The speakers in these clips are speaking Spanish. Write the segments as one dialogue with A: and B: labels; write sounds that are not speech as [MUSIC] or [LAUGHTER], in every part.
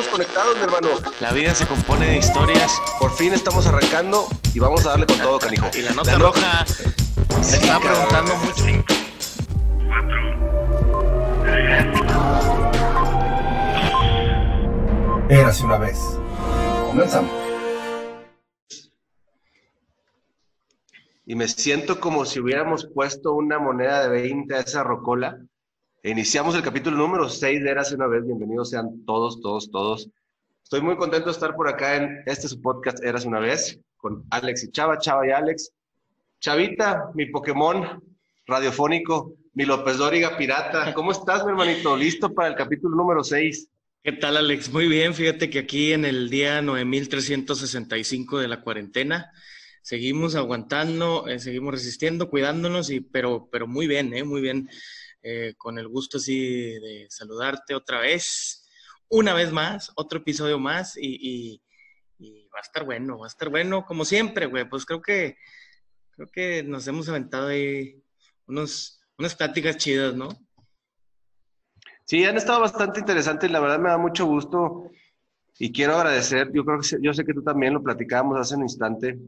A: estamos conectados, mi hermano.
B: La vida se compone de historias.
A: Por fin estamos arrancando y vamos a darle con todo, canijo.
B: Y la nota roja se está preguntando mucho.
A: Érase una vez. Comenzamos. Y me siento como si hubiéramos puesto una moneda de 20 a esa rocola. Iniciamos el capítulo número 6 de Érase una vez. Bienvenidos sean todos, todos, todos. Estoy muy contento de estar por acá en este su podcast Érase una vez con Alex y Chava, Chava y Alex. Chavita, mi Pokémon radiofónico, mi López Dóriga pirata. ¿Cómo estás, mi hermanito? ¿Listo para el capítulo número 6?
B: ¿Qué tal, Alex? Muy bien. Fíjate que aquí en el día 9365 de la cuarentena seguimos aguantando, eh, seguimos resistiendo, cuidándonos, y, pero, pero muy bien, eh, muy bien. Eh, con el gusto así de saludarte otra vez, una vez más, otro episodio más, y, y va a estar bueno, va a estar bueno, como siempre, güey. Pues creo que, creo que nos hemos aventado ahí unos, unas pláticas chidas, ¿no?
A: Sí, han estado bastante interesantes, la verdad me da mucho gusto y quiero agradecer, yo creo que yo sé que tú también lo platicábamos hace un instante,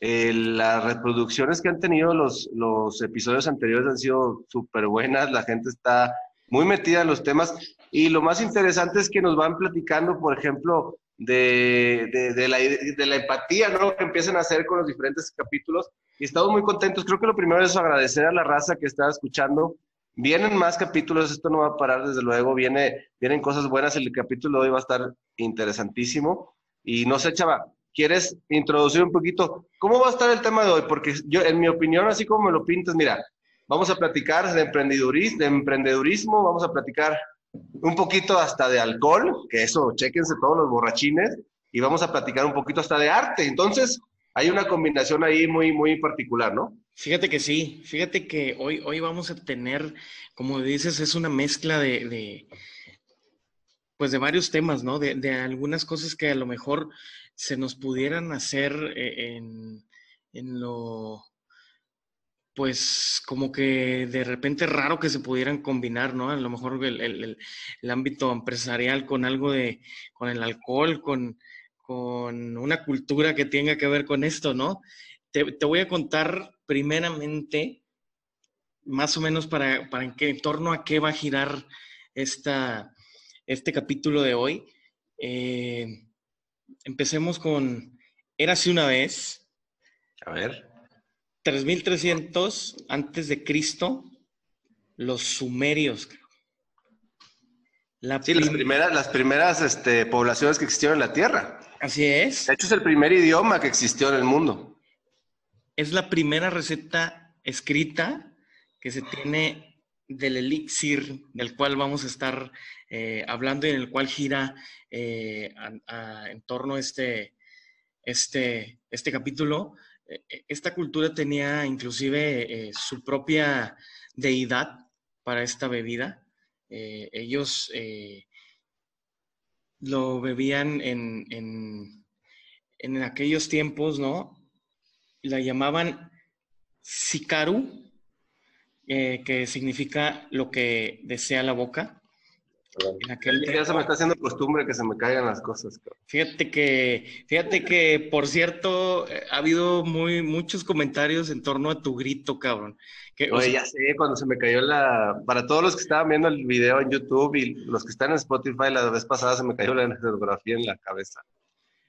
A: eh, las reproducciones que han tenido los, los episodios anteriores han sido súper buenas, la gente está muy metida en los temas y lo más interesante es que nos van platicando, por ejemplo, de, de, la, de la empatía ¿no? que empiezan a hacer con los diferentes capítulos y estamos muy contentos. Creo que lo primero es agradecer a la raza que está escuchando Vienen más capítulos, esto no va a parar desde luego, viene, vienen cosas buenas, el capítulo de hoy va a estar interesantísimo. Y no sé, Chava, ¿quieres introducir un poquito cómo va a estar el tema de hoy? Porque yo, en mi opinión, así como me lo pintas, mira, vamos a platicar de emprendedurismo, de emprendedurismo vamos a platicar un poquito hasta de alcohol, que eso, chéquense todos los borrachines, y vamos a platicar un poquito hasta de arte. Entonces, hay una combinación ahí muy, muy particular, ¿no?
B: Fíjate que sí, fíjate que hoy, hoy vamos a tener, como dices, es una mezcla de, pues de varios temas, ¿no? De, algunas cosas que a lo mejor se nos pudieran hacer eh, en, lo, pues como que de repente raro que se pudieran combinar, ¿no? A lo mejor el, ámbito empresarial con algo de, con el alcohol, con, con una cultura que tenga que ver con esto, ¿no? te, voy a contar primeramente, más o menos para, para en, qué, en torno a qué va a girar esta, este capítulo de hoy. Eh, empecemos con Érase una vez.
A: A ver.
B: 3300 antes de Cristo, los sumerios.
A: sí, las primeras, las primeras este, poblaciones que existieron en la Tierra.
B: Así es.
A: De hecho, es el primer idioma que existió en el mundo
B: es la primera receta escrita que se tiene del elixir del cual vamos a estar eh, hablando y en el cual gira eh, en torno a este, este, este capítulo. Eh, esta cultura tenía inclusive su propia deidad para esta bebida. ellos lo bebían en, en, en aquellos tiempos, ¿no? la llamaban Sikaru, eh, que significa lo que desea la boca.
A: ya se me está haciendo costumbre que se me caigan las cosas.
B: Fíjate que, fíjate que, por cierto, eh, ha habido muy, muchos comentarios en torno a tu grito, cabrón.
A: Que, Oye, ya sé, cuando se me cayó la... Para todos los que estaban viendo el video en YouTube y los que están en Spotify, la vez pasada se me cayó la fotografía en la cabeza.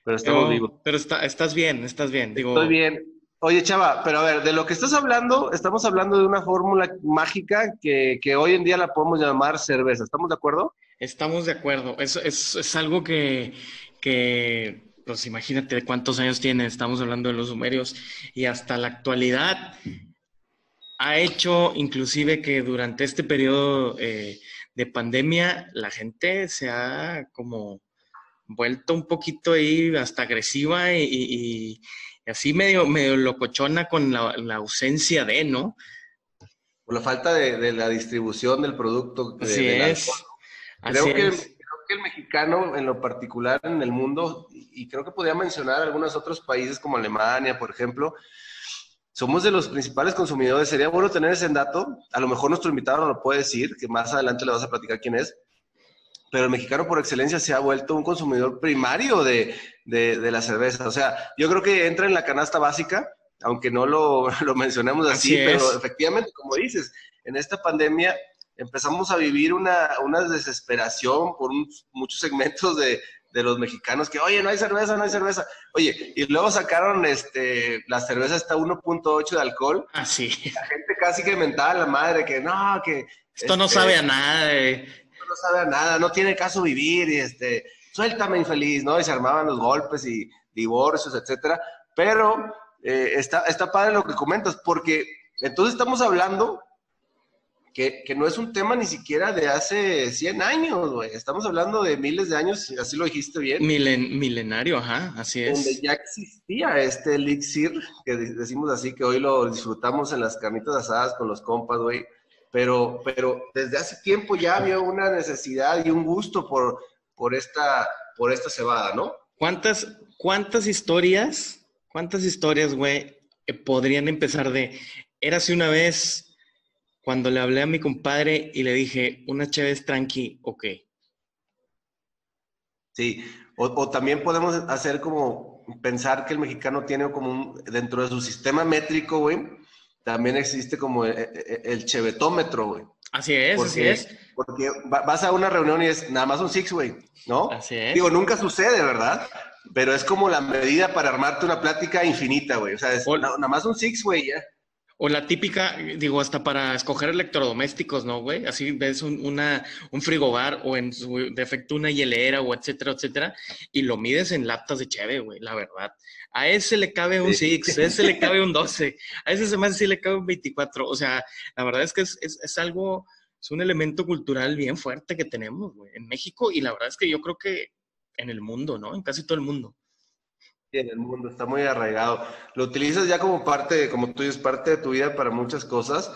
A: Pero estamos vivos.
B: Pero está, estás bien, estás bien.
A: Digo, Estoy bien. Oye, Chava, pero a ver, de lo que estás hablando, estamos hablando de una fórmula mágica que, hoy en día la podemos llamar cerveza. ¿Estamos de acuerdo?
B: Estamos de acuerdo. Es, es, algo que, que, pues imagínate cuántos años tiene. Estamos hablando de los sumerios y hasta la actualidad ha hecho inclusive que durante este periodo eh, de pandemia la gente se ha como vuelto un poquito ahí hasta agresiva y así medio, medio locochona con la, ausencia de, ¿no?
A: Por la falta de, la distribución del producto.
B: Así es.
A: Creo, que, creo que el mexicano en lo particular en el mundo, y creo que podría mencionar algunos otros países como Alemania, por ejemplo, somos de los principales consumidores. Sería bueno tener ese dato. A lo mejor nuestro invitado no lo puede decir, que más adelante le vas a platicar quién es. Pero el mexicano por excelencia se ha vuelto un consumidor primario de, la cerveza. O sea, yo creo que entra en la canasta básica, aunque no lo, [LAUGHS] mencionemos así, pero efectivamente, como dices, en esta pandemia empezamos a vivir una, desesperación por muchos segmentos de, los mexicanos que, oye, no hay cerveza, no hay cerveza. Oye, y luego sacaron este, la cerveza hasta 1.8 de alcohol.
B: Ah, sí.
A: La gente casi que mentaba a la madre que no, que...
B: Esto no sabe a nada.
A: No sabe a nada, no tiene caso vivir y este, suéltame infeliz, ¿no? Y se armaban los golpes y divorcios, etcétera. Pero eh, está, está padre lo que comentas, porque entonces estamos hablando que, no es un tema ni siquiera de hace 100 años, güey. Estamos hablando de miles de años, así lo dijiste bien.
B: milenario, ajá, así es.
A: Donde ya existía este elixir, que decimos así, que hoy lo disfrutamos en las carnitas asadas con los compas, güey. Pero, pero desde hace tiempo ya había una necesidad y un gusto por, por, esta, por esta cebada, ¿no?
B: ¿Cuántas, cuántas historias, cuántas historias, güey, podrían empezar de, érase una vez cuando le hablé a mi compadre y le dije, una chévere tranqui, ok.
A: Sí, o, también podemos hacer como pensar que el mexicano tiene como un, dentro de su sistema métrico, güey, también existe como el, e, e, el chevetómetro, güey.
B: Así es, así es.
A: Porque vas a una reunión y es nada más un six, güey, ¿no?
B: Así es.
A: Digo, nunca sucede, ¿verdad? Pero es como la medida para armarte una plática infinita, güey. O sea, es nada más un six, güey, ya.
B: O la típica, digo, hasta para escoger electrodomésticos, ¿no, güey? Así ves un, una, un frigobar o en su defecto una hielera o etcétera, etcétera, y lo mides en latas de cheve, güey, la verdad. A ese le cabe un 6, a ese le cabe un 12, a ese se me hace sí le cabe un 24. O sea, la verdad es que es, es, es algo, es un elemento cultural bien fuerte que tenemos, güey, en México y la verdad es que yo creo que en el mundo, ¿no? En casi todo el mundo
A: en el mundo, está muy arraigado. Lo utilizas ya como parte, como tú dices, parte de tu vida para muchas cosas.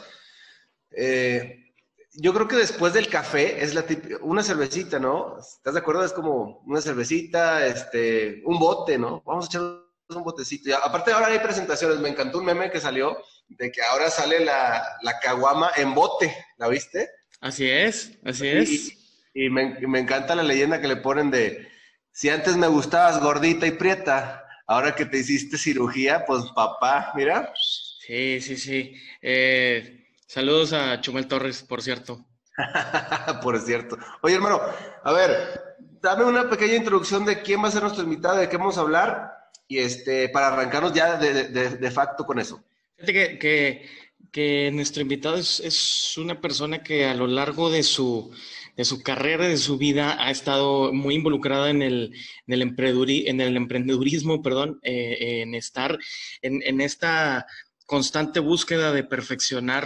A: Eh, yo creo que después del café es la típica, una cervecita, ¿no? ¿Estás de acuerdo? Es como una cervecita, este, un bote, ¿no? Vamos a echar un botecito. Y aparte ahora hay presentaciones, me encantó un meme que salió de que ahora sale la, la caguama en bote, ¿la viste?
B: Así es, así es.
A: Y, me, me encanta la leyenda que le ponen de, si antes me gustabas gordita y prieta, ahora que te hiciste cirugía, pues papá, mira.
B: Sí, sí, sí. Eh, saludos a Chumel Torres, por cierto. [LAUGHS]
A: por cierto. Oye, hermano, a ver, dame una pequeña introducción de quién va a ser nuestro invitado, de qué vamos a hablar, y este, para arrancarnos ya de, facto con eso.
B: Fíjate que, que, nuestro invitado es una persona que a lo largo de su de su carrera, de su vida, ha estado muy involucrada en el, en el, en el emprendedurismo, perdón, eh, en estar en, en, esta constante búsqueda de perfeccionar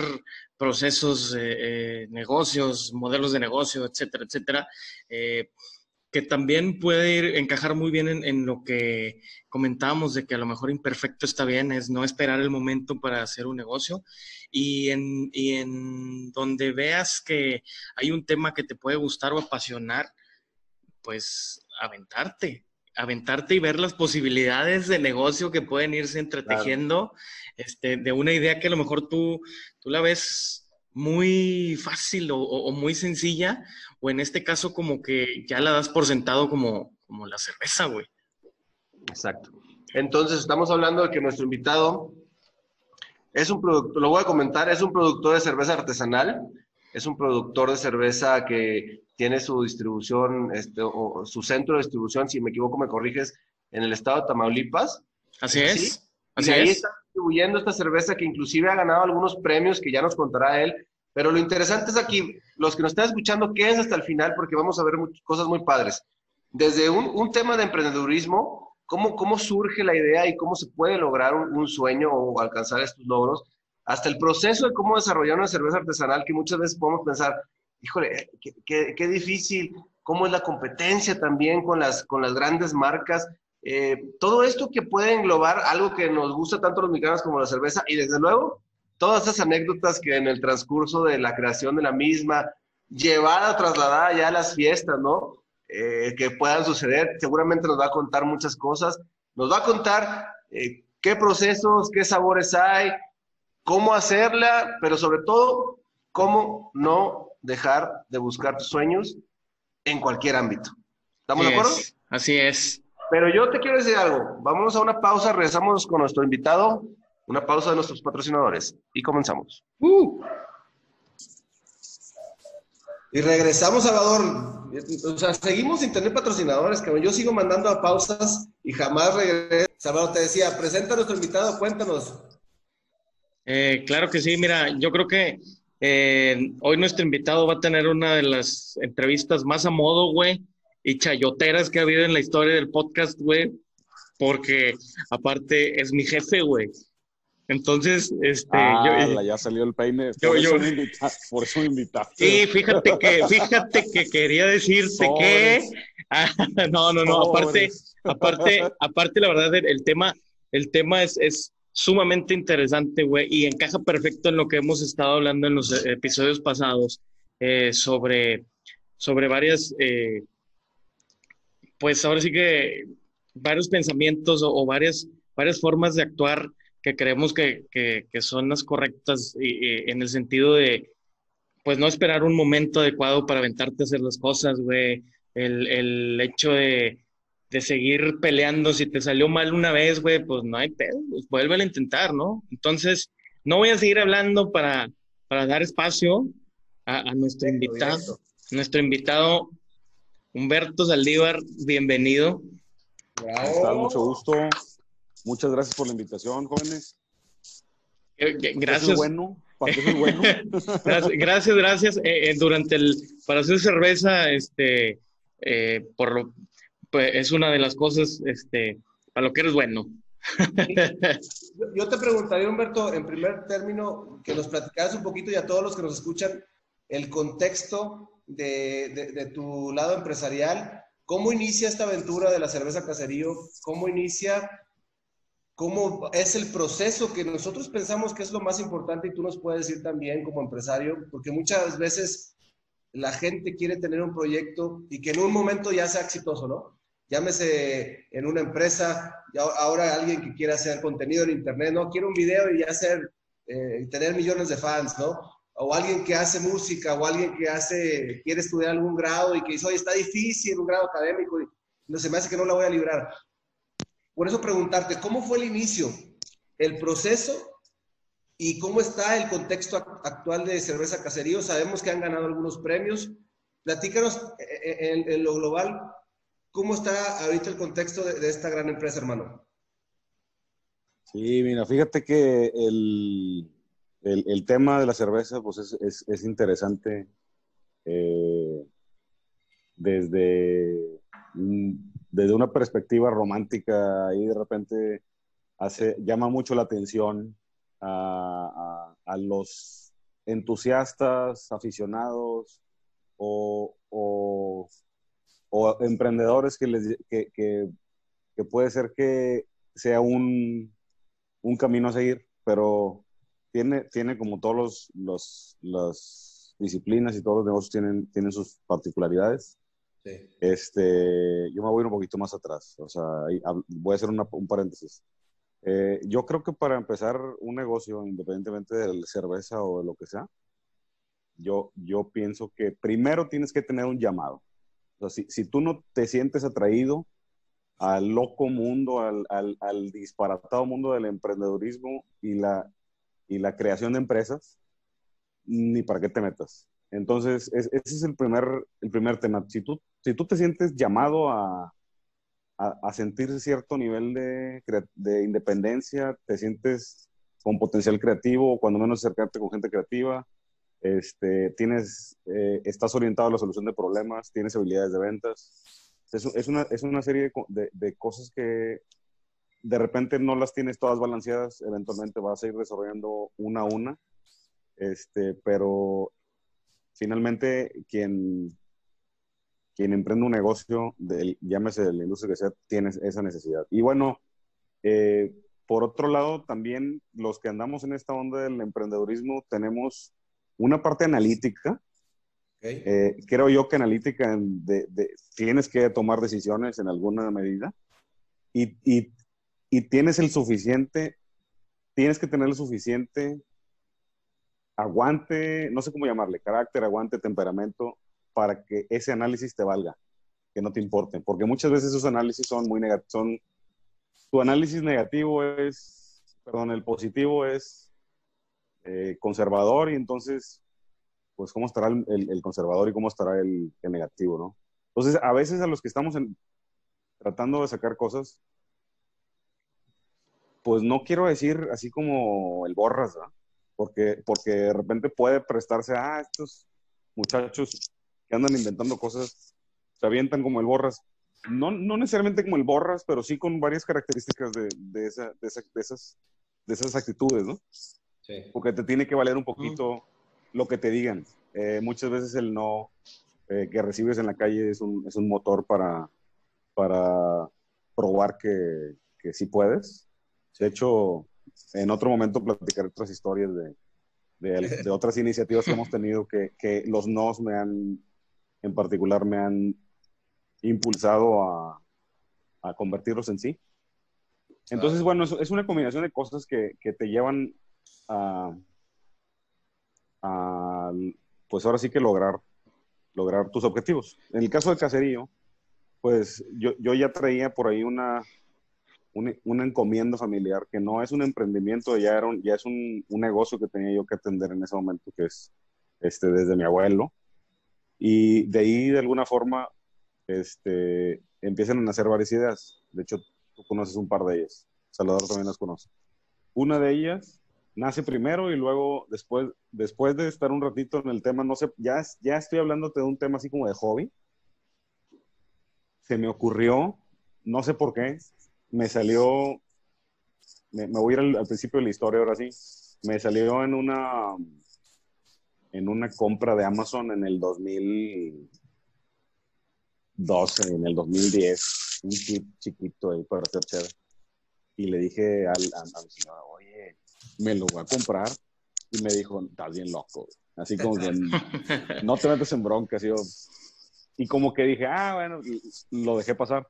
B: procesos, eh, eh, negocios, modelos de negocio, etcétera, etcétera que también puede ir, encajar muy bien en, lo que comentábamos de que a lo mejor imperfecto está bien, es no esperar el momento para hacer un negocio. Y en, y en donde veas que hay un tema que te puede gustar o apasionar, pues aventarte, aventarte y ver las posibilidades de negocio que pueden irse entretejiendo este, de una idea que a lo mejor tú, tú la ves muy fácil o, muy sencilla, o en este caso como que ya la das por sentado como, como la cerveza, güey.
A: Exacto. Entonces estamos hablando de que nuestro invitado es un productor, lo voy a comentar, es un productor de cerveza artesanal, es un productor de cerveza que tiene su distribución, este, o su centro de distribución, si me equivoco me corriges, en el estado de Tamaulipas.
B: Así es.
A: Así y ahí está distribuyendo esta cerveza que inclusive ha ganado algunos premios que ya nos contará él. Pero lo interesante es aquí, los que nos están escuchando, quédense hasta el final porque vamos a ver cosas muy padres. Desde un, un, tema de emprendedurismo, cómo, cómo surge la idea y cómo se puede lograr un, sueño o alcanzar estos logros, hasta el proceso de cómo desarrollar una cerveza artesanal que muchas veces podemos pensar, híjole, qué, qué, qué difícil, cómo es la competencia también con las, con las grandes marcas. Eh, todo esto que puede englobar algo que nos gusta tanto a los mexicanos como la cerveza y desde luego todas esas anécdotas que en el transcurso de la creación de la misma, llevada, trasladada ya a las fiestas, ¿no? Eh, que puedan suceder, seguramente nos va a contar muchas cosas, nos va a contar eh, qué procesos, qué sabores hay, cómo hacerla, pero sobre todo, cómo no dejar de buscar tus sueños en cualquier ámbito. ¿Estamos de acuerdo?
B: Así es.
A: Pero yo te quiero decir algo. Vamos a una pausa, regresamos con nuestro invitado, una pausa de nuestros patrocinadores y comenzamos. Uh. Y regresamos, Salvador. O sea, seguimos sin tener patrocinadores, que yo sigo mandando a pausas y jamás regreso. Salvador, te decía, presenta a nuestro invitado, cuéntanos.
B: Eh, claro que sí, mira, yo creo que eh, hoy nuestro invitado va a tener una de las entrevistas más a modo, güey, y chayoteras que ha habido en la historia del podcast, güey, porque aparte es mi jefe, güey. Entonces, este.
C: Ah, ya salió el peine. Por, eso me por eso me invitaste.
B: Sí, fíjate que, fíjate que quería decirte que. [LAUGHS] no, no, no. Aparte, aparte, aparte, la verdad, el, tema, el tema es, es sumamente interesante, güey, y encaja perfecto en lo que hemos estado hablando en los episodios pasados eh, sobre, sobre varias. Eh, pues ahora sí que varios pensamientos o, varias, varias formas de actuar que creemos que, son las correctas en el sentido de, pues no esperar un momento adecuado para aventarte a hacer las cosas, güey. El, hecho de, seguir peleando, si te salió mal una vez, güey, pues no hay pedo, pues vuelve a intentar, ¿no? Entonces, no voy a seguir hablando para, para dar espacio a, nuestro invitado. Nuestro invitado, Humberto Saldívar, bienvenido.
C: Bravo. Mucho gusto. Muchas gracias por la invitación, jóvenes.
B: Eh, gracias.
C: bueno. bueno. [LAUGHS]
B: gracias, gracias. Eh, eh, durante el, para hacer cerveza, este, por lo, pues, es una de las cosas, este, para lo que eres bueno.
A: Yo te preguntaría, Humberto, en primer término, que nos platicaras un poquito y a todos los que nos escuchan, el contexto de, de, tu lado empresarial. ¿Cómo inicia esta aventura de la cerveza caserío? ¿Cómo inicia cómo es el proceso que nosotros pensamos que es lo más importante y tú nos puedes decir también como empresario, porque muchas veces la gente quiere tener un proyecto y que en un momento ya sea exitoso, ¿no? Llámese en una empresa, ahora alguien que quiera hacer contenido en internet, ¿no? Quiere un video y ya hacer, eh, tener millones de fans, ¿no? O alguien que hace música, o alguien que hace, quiere estudiar algún grado y que dice, oye, está difícil un grado académico y no se me hace que no la voy a librar. Por eso preguntarte, ¿cómo fue el inicio, el proceso y cómo está el contexto actual de Cerveza Caserío? Sabemos que han ganado algunos premios. Platícanos eh, eh, en, lo global, ¿cómo está ahorita el contexto de, esta gran empresa, hermano?
C: Sí, mira, fíjate que el, tema de la cerveza pues es, interesante eh, desde desde una perspectiva romántica y de repente hace, llama mucho la atención a, los entusiastas, aficionados o, emprendedores que, les, que, puede ser que sea un, camino a seguir, pero tiene, tiene como todos los, las disciplinas y todos los negocios tienen, tienen sus particularidades. Este, yo me voy un poquito más atrás, o sea, voy a hacer un paréntesis. Eh, yo creo que para empezar un negocio, independientemente de la cerveza o de lo que sea, yo, yo pienso que primero tienes que tener un llamado. O sea, si, si tú no te sientes atraído al loco mundo, al, al, al, disparatado mundo del emprendedurismo y la, y la creación de empresas, ni para qué te metas. Entonces, ese es el primer, el primer tema. Si tú, si tú te sientes llamado a, a, sentir cierto nivel de, de, independencia, te sientes con potencial creativo, o cuando menos acercarte con gente creativa, este, tienes, eh, estás orientado a la solución de problemas, tienes habilidades de ventas. Es, una, es una, serie de, de, cosas que de repente no las tienes todas balanceadas, eventualmente vas a ir desarrollando una a una, este, pero finalmente quien, quien emprende un negocio, llámese de la industria que sea, tiene esa necesidad. Y bueno, eh, por otro lado, también los que andamos en esta onda del emprendedurismo tenemos una parte analítica. Eh, creo yo que analítica de, tienes que tomar decisiones en alguna medida y, y, y tienes el suficiente, tienes que tener el suficiente aguante, no sé cómo llamarle, carácter, aguante, temperamento, para que ese análisis te valga, que no te importe, porque muchas veces esos análisis son muy negativos, son, tu análisis negativo es, perdón, el positivo es eh, conservador y entonces, pues, ¿cómo estará el, conservador y cómo estará el, negativo, no? Entonces, a veces a los que estamos tratando de sacar cosas, pues no quiero decir así como el borras, ¿verdad? Porque, porque de repente puede prestarse a estos muchachos que andan inventando cosas, se avientan como el borras. No, no necesariamente como el borras, pero sí con varias características de, de, esa, de, esas, de esas actitudes, ¿no? Sí. Porque te tiene que valer un poquito lo que te digan. Eh, muchas veces el no eh, que recibes en la calle es un, es un motor para, para probar que, que sí puedes. De hecho, en otro momento platicaré otras historias de, de, otras iniciativas que hemos tenido que, que, los nos me han, en particular, me han impulsado a, a convertirlos en sí. Entonces, bueno, es, es, una combinación de cosas que, que te llevan a, a, pues ahora sí que lograr, lograr tus objetivos. En el caso del caserío, pues yo, yo ya traía por ahí una, una, encomienda familiar que no es un emprendimiento, ya, era ya es un, un, negocio que tenía yo que atender en ese momento, que es este, desde mi abuelo. Y de ahí, de alguna forma, este, empiezan a nacer varias ideas. De hecho, tú conoces un par de ellas. Salvador también las conoce. Una de ellas nace primero y luego, después, después de estar un ratito en el tema, no sé, ya, ya estoy hablándote de un tema así como de hobby. Se me ocurrió, no sé por qué, me salió, me, voy a ir al, principio de la historia ahora sí, me salió en una, en una compra de Amazon en el 2012, en el 2010, un clip chiquito ahí para hacer chévere. Y le dije al, a, mi señora, oye, me lo voy a comprar. Y me dijo, estás bien loco. Así como que no te metes en bronca. Así, y como que dije, ah, bueno, lo dejé pasar.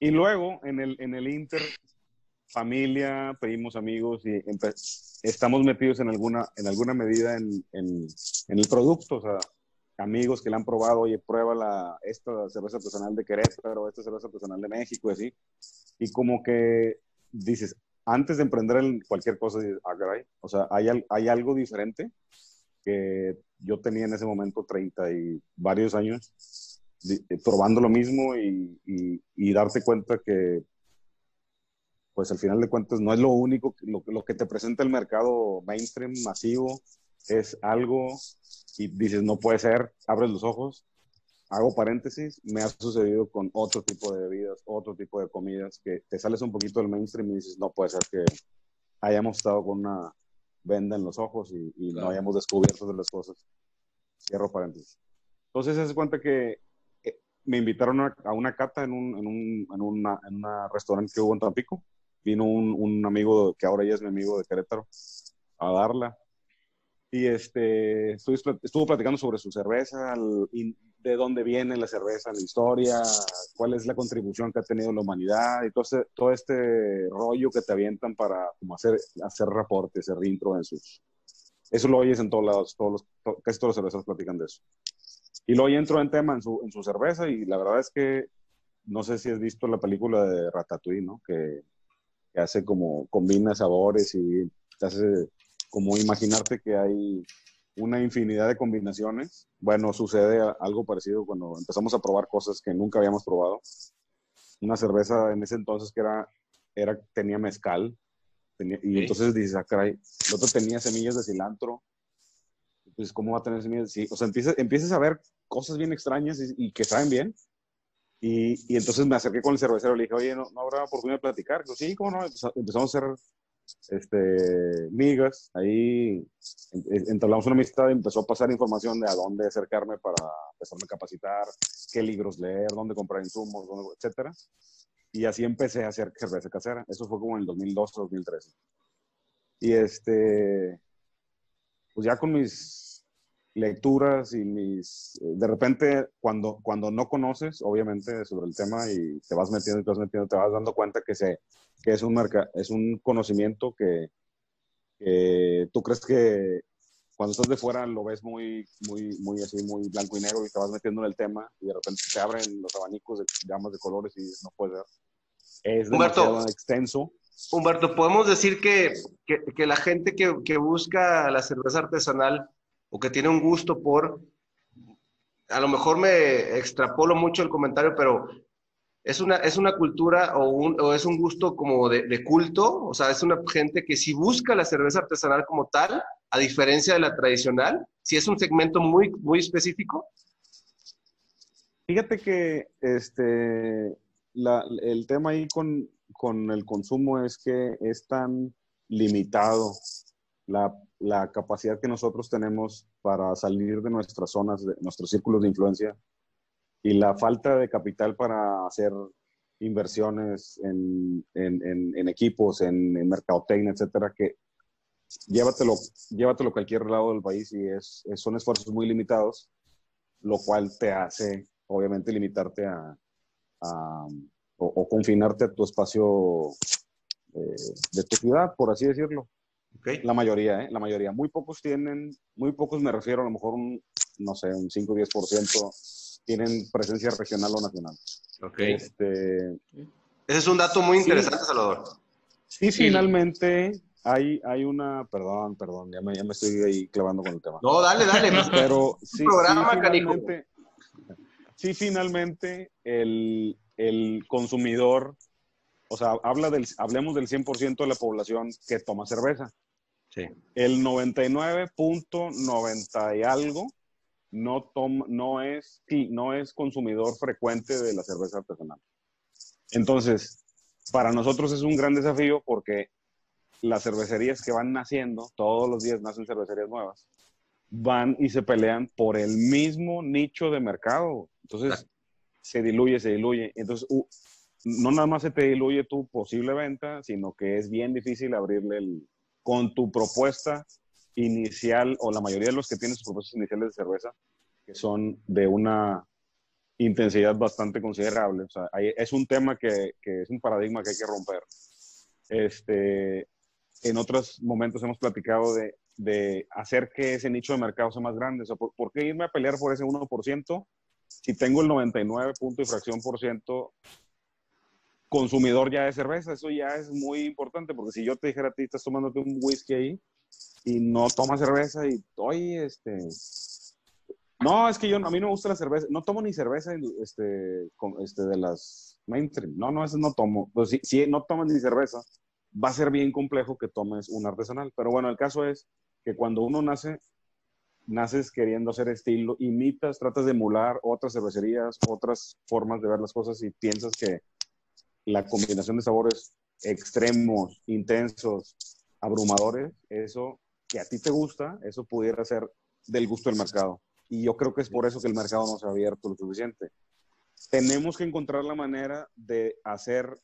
C: Y luego en el, en el Inter, familia, primos, amigos, y estamos metidos en alguna, en alguna medida en, en, en, el producto, o sea, amigos que le han probado, oye, prueba la, esta cerveza artesanal de Querétaro, esta cerveza artesanal de México, así. Y como que dices, antes de emprender en cualquier cosa, dices, ah, caray, o sea, hay, hay algo diferente que yo tenía en ese momento 30 y varios años probando lo mismo y, y, darte cuenta que, pues al final de cuentas, no es lo único, lo, lo que te presenta el mercado mainstream, masivo, es algo y dices, no puede ser, abres los ojos, hago paréntesis, me ha sucedido con otro tipo de bebidas, otro tipo de comidas, que te sales un poquito del mainstream y dices, no puede ser que hayamos estado con una venda en los ojos y, y no hayamos descubierto de las cosas. Cierro paréntesis. Entonces, se hace cuenta que me invitaron a, una cata en un, en, un, en, una, restaurante que hubo en Tampico. Vino un, un, amigo que ahora ya es mi amigo de Querétaro a darla. Y este, estuvo, platicando sobre su cerveza, de dónde viene la cerveza, la historia, cuál es la contribución que ha tenido la humanidad y todo este, todo este rollo que te avientan para como hacer, hacer reportes, hacer intro en sus... Eso lo oyes en todos lados, todos los, casi todos los cervezas platican de eso. Y luego ya entró en tema en su, en su cerveza y la verdad es que no sé si has visto la película de Ratatouille, ¿no? Que, que hace como, combina sabores y te hace como imaginarte que hay una infinidad de combinaciones. Bueno, sucede algo parecido cuando empezamos a probar cosas que nunca habíamos probado. Una cerveza en ese entonces que era, era tenía mezcal, y entonces dices, ah, caray, el otro tenía semillas de cilantro, pues ¿cómo va a tener semillas? Sí, o sea, empiezas, empiezas a ver cosas bien extrañas y, que saben bien. Y, y, entonces me acerqué con el cervecero y le dije, oye, ¿no, no habrá oportunidad de platicar? Digo, sí, ¿cómo no? Empezamos a hacer este, migas, ahí entablamos una amistad y empezó a pasar información de a dónde acercarme para empezarme a capacitar, qué libros leer, dónde comprar insumos, dónde, etcétera. Y así empecé a hacer cerveza casera. Eso fue como en el 2012, 2013. Y este, pues ya con mis lecturas y mis... De repente, cuando, cuando no conoces, obviamente, sobre el tema y te vas metiendo y te vas metiendo, te vas dando cuenta que, se, que es, un marca, es un conocimiento que, tú crees que cuando estás de fuera lo ves muy, muy, muy así, muy blanco y negro y te vas metiendo en el tema y de repente te abren los abanicos de gamas de colores y no puedes ver. Es demasiado extenso.
A: Humberto, podemos decir que, que, que la gente que, que, busca la cerveza artesanal o que tiene un gusto por, a lo mejor me extrapolo mucho el comentario, pero es una, es una cultura o, un, o es un gusto como de, culto, o sea, es una gente que si busca la cerveza artesanal como tal, a diferencia de la tradicional, si es un segmento muy, muy específico.
C: Fíjate que este, la, el tema ahí con, con, el consumo es que es tan limitado la, la, capacidad que nosotros tenemos para salir de nuestras zonas, de nuestros círculos de influencia y la falta de capital para hacer inversiones en, en, en, equipos, en, en mercadotecnia, etcétera, que llévatelo, llévatelo a cualquier lado del país y es, son esfuerzos muy limitados, lo cual te hace, obviamente, limitarte a, a o, confinarte a tu espacio eh, de tu ciudad, por así decirlo. Okay. La mayoría, ¿eh? La mayoría. Muy pocos tienen, muy pocos me refiero, a lo mejor un, no sé, un 5 o 10% tienen presencia regional o nacional.
A: Ok. Este, Ese es un dato muy interesante,
C: sí,
A: Salvador.
C: Sí, finalmente hay, hay una, perdón, perdón, ya me, ya me estoy ahí clavando con el tema.
A: No, dale, dale. [LAUGHS]
C: Pero sí,
A: programa,
C: sí, finalmente, sí, finalmente el, el consumidor, o sea, habla del, hablemos del 100% de la población que toma cerveza.
A: Sí.
C: El 99.90 y algo no, toma, no, es, no es consumidor frecuente de la cerveza artesanal. Entonces, para nosotros es un gran desafío porque las cervecerías que van naciendo, todos los días nacen cervecerías nuevas, van y se pelean por el mismo nicho de mercado. Entonces, se diluye, se diluye. Entonces, no nada más se te diluye tu posible venta, sino que es bien difícil abrirle el, con tu propuesta inicial, o la mayoría de los que tienen sus propuestas iniciales de cerveza, que son de una intensidad bastante considerable. O sea, es un tema que, que, es un paradigma que hay que romper. Este, en otros momentos hemos platicado de, de, hacer que ese nicho de mercado sea más grande. O sea, ¿por, ¿por, qué irme a pelear por ese 1% si tengo el 99 punto y fracción por ciento consumidor ya de cerveza? Eso ya es muy importante, porque si yo te dijera a ti, estás tomándote un whisky ahí y no tomas cerveza y, oye, este... No, es que yo, a mí no me gusta la cerveza, no tomo ni cerveza este, este, de las mainstream. No, no, eso no tomo. Pues si, si no tomas ni cerveza, va a ser bien complejo que tomes un artesanal. Pero bueno, el caso es que cuando uno nace, naces queriendo hacer estilo, imitas, tratas de emular otras cervecerías, otras formas de ver las cosas y piensas que la combinación de sabores extremos, intensos, abrumadores, eso que a ti te gusta, eso pudiera ser del gusto del mercado. Y yo creo que es por eso que el mercado no se ha abierto lo suficiente. Tenemos que encontrar la manera de hacer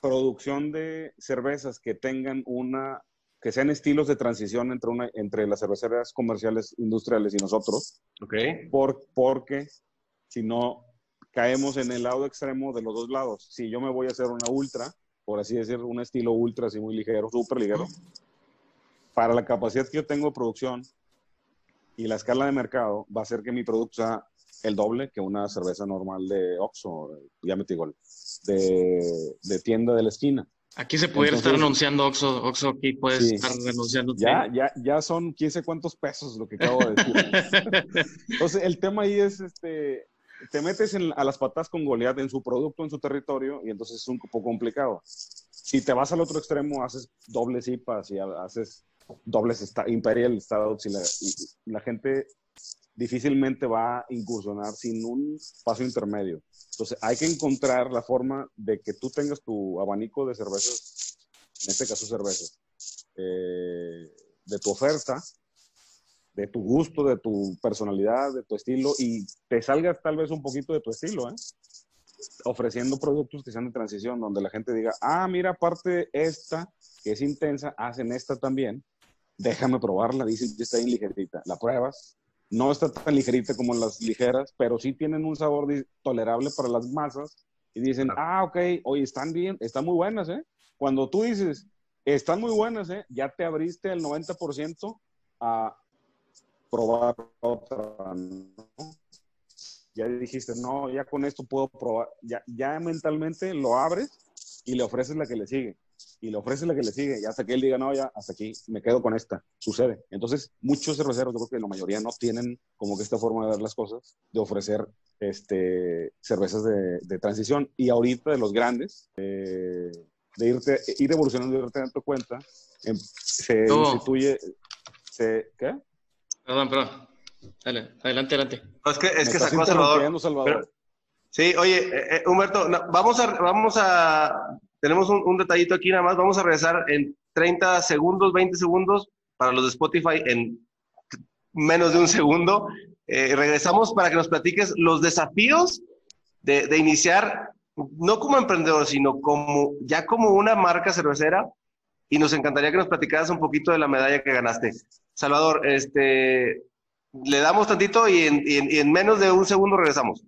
C: producción de cervezas que tengan una, que sean estilos de transición entre, una, entre las cerveceras comerciales industriales y nosotros.
A: Ok.
C: Por, porque si no, caemos en el lado extremo de los dos lados. Si yo me voy a hacer una ultra, por así decir, un estilo ultra, así muy ligero, súper ligero, para la capacidad que yo tengo de producción y la escala de mercado, va a hacer que mi producto sea el doble que una cerveza normal de Oxxo, ya metí gol, de, de tienda de la esquina.
B: Aquí se puede estar anunciando Oxxo, Oxxo aquí puedes sí, estar renunciando.
C: Ya, ya, ya son 15 cuántos pesos lo que acabo de decir. [LAUGHS] entonces, el tema ahí es, este, te metes a las patas con Goliat en su producto, en su territorio, y entonces es un poco complicado. Si te vas al otro extremo, haces dobles IPAs y haces dobles Imperial Stouts y la gente difícilmente va a incursionar sin un paso intermedio. Entonces, hay que encontrar la forma de que tú tengas tu abanico de cervezas, en este caso cervezas, eh, de tu oferta, de tu gusto, de tu personalidad, de tu estilo, y te salgas tal vez un poquito de tu estilo, ¿eh? ofreciendo productos que sean de transición, donde la gente diga, ah, mira, aparte esta, que es intensa, hacen esta también, déjame probarla, dicen que está bien ligerita, la pruebas, no está tan ligerita como las ligeras, pero sí tienen un sabor tolerable para las masas y dicen, ah, ok, oye, están bien, están muy buenas, ¿eh? Cuando tú dices, están muy buenas, ¿eh? Ya te abriste el 90% a probar otra, ¿no? Ya dijiste, no, ya con esto puedo probar, ya, ya mentalmente lo abres y le ofreces la que le sigue y le ofrece la que le sigue, y hasta que él diga, no, ya, hasta aquí, me quedo con esta, sucede. Entonces, muchos cerveceros, yo creo que la mayoría no tienen como que esta forma de ver las cosas, de ofrecer este, cervezas de, de transición, y ahorita de los grandes, eh, de irte, ir evolucionando y irte dando cuenta, em, se instituye, se, ¿qué?
B: Perdón, perdón. Dale, adelante, adelante.
A: es que, es que sacó a Salvador.
C: Salvador.
A: sí, oye, eh, eh, Humberto, vamos, a, vamos a tenemos un, detallito aquí nada más. Vamos a regresar en 30 segundos, 20 segundos para los de Spotify en menos de un segundo. Eh, regresamos para que nos platiques los desafíos de, de, iniciar, no como emprendedor, sino como ya como una marca cervecera. Y nos encantaría que nos platicaras un poquito de la medalla que ganaste. Salvador, este, le damos tantito y en, menos de un segundo regresamos.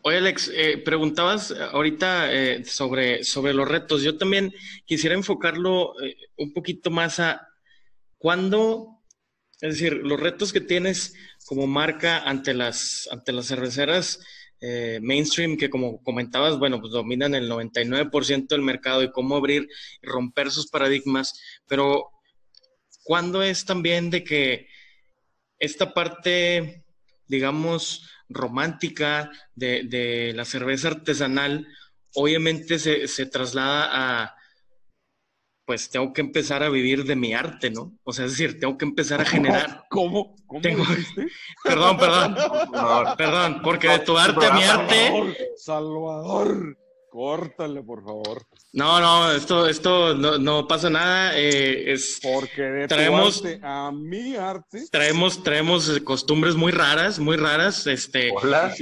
B: Oye, Alex, eh, preguntabas ahorita eh, sobre, sobre los retos. Yo también quisiera enfocarlo eh, un poquito más a cuándo, es decir, los retos que tienes como marca ante las, ante las cerveceras mainstream, que como comentabas, bueno, pues dominan el 99% del mercado y cómo abrir y romper sus paradigmas, pero ¿cuándo es también de que esta parte, digamos, romántica de, la cerveza artesanal, obviamente se, traslada a, pues tengo que empezar a vivir de mi arte, ¿no? O sea, es decir, tengo que empezar a [LAUGHS] generar.
C: ¿Cómo? ¿Cómo
B: tengo... [LAUGHS] Perdón, perdón. [LAUGHS] perdón, porque de tu arte a mi arte.
C: Salvador. Córtale, por favor.
B: No, no, esto, esto no, pasa nada. Eh, es,
C: Porque
B: traemos,
C: a mi arte.
B: Traemos, traemos eh, costumbres muy raras, muy raras. Este,
A: Hola.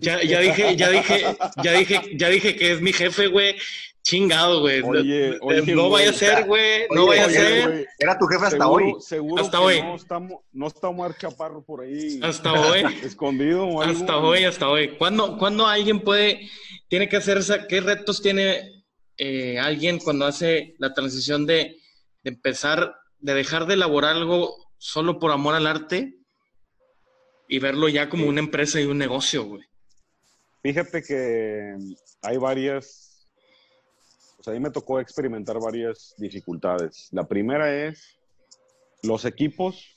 B: Ya, ya dije, ya dije, ya dije, ya dije que es mi jefe, güey. Chingado, güey.
C: Oye, oye,
B: no vaya a ser, güey. No vaya a ser.
A: Era tu jefe hasta hoy.
C: Seguro
B: hasta
C: que
B: hoy.
C: No está, no está Omar Chaparro por ahí.
B: Hasta hoy. [LAUGHS]
C: Escondido o algo.
B: Hasta hoy, hasta hoy. ¿Cuándo, ¿Cuándo alguien puede, tiene que hacer esa, qué retos tiene eh, alguien cuando hace la transición de, de empezar, de dejar de elaborar algo solo por amor al arte y verlo ya como una empresa y un negocio, güey?
C: Fíjate que hay varias pues a mí me tocó experimentar varias dificultades. La primera es los equipos,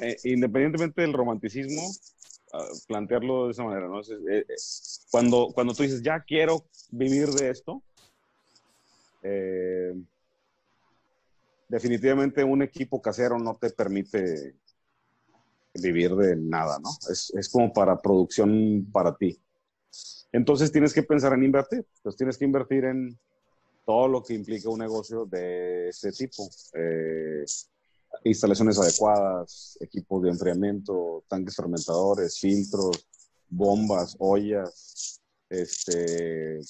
C: eh, independientemente del romanticismo, plantearlo de esa manera, ¿no? Eh, eh, cuando, cuando tú dices, ya quiero vivir de esto, definitivamente un equipo casero no te permite vivir de nada, ¿no? Es, es, como para producción para ti. Entonces tienes que pensar en invertir, pues tienes que invertir en todo lo que implica un negocio de ese tipo. Eh, instalaciones adecuadas, equipos de enfriamiento, tanques fermentadores, filtros, bombas, ollas, este,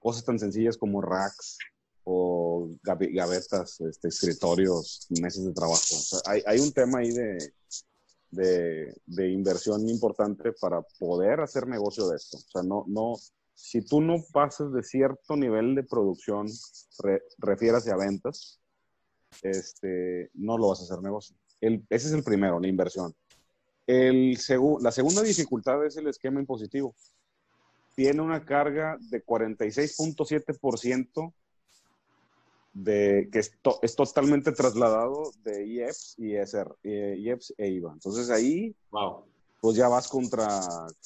C: cosas tan sencillas como racks o gavetas, este, escritorios, meses de trabajo. hay, hay, un tema ahí de, de, de, inversión importante para poder hacer negocio de esto. O sea, no, no, si tú no pasas de cierto nivel de producción, re, a ventas, este, no lo vas a hacer negocio. Ese es el primero, la inversión. El la segunda dificultad es el esquema impositivo. Tiene una carga de 46.7% de que es, es, totalmente trasladado de IEPS y IEPS e IVA. Entonces ahí
A: wow
C: pues ya vas contra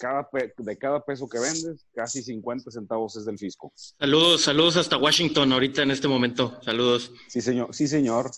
C: cada de cada peso que vendes, casi 50 centavos es del fisco.
B: Saludos, saludos hasta Washington ahorita en este momento. Saludos.
C: Sí, señor. Sí, señor.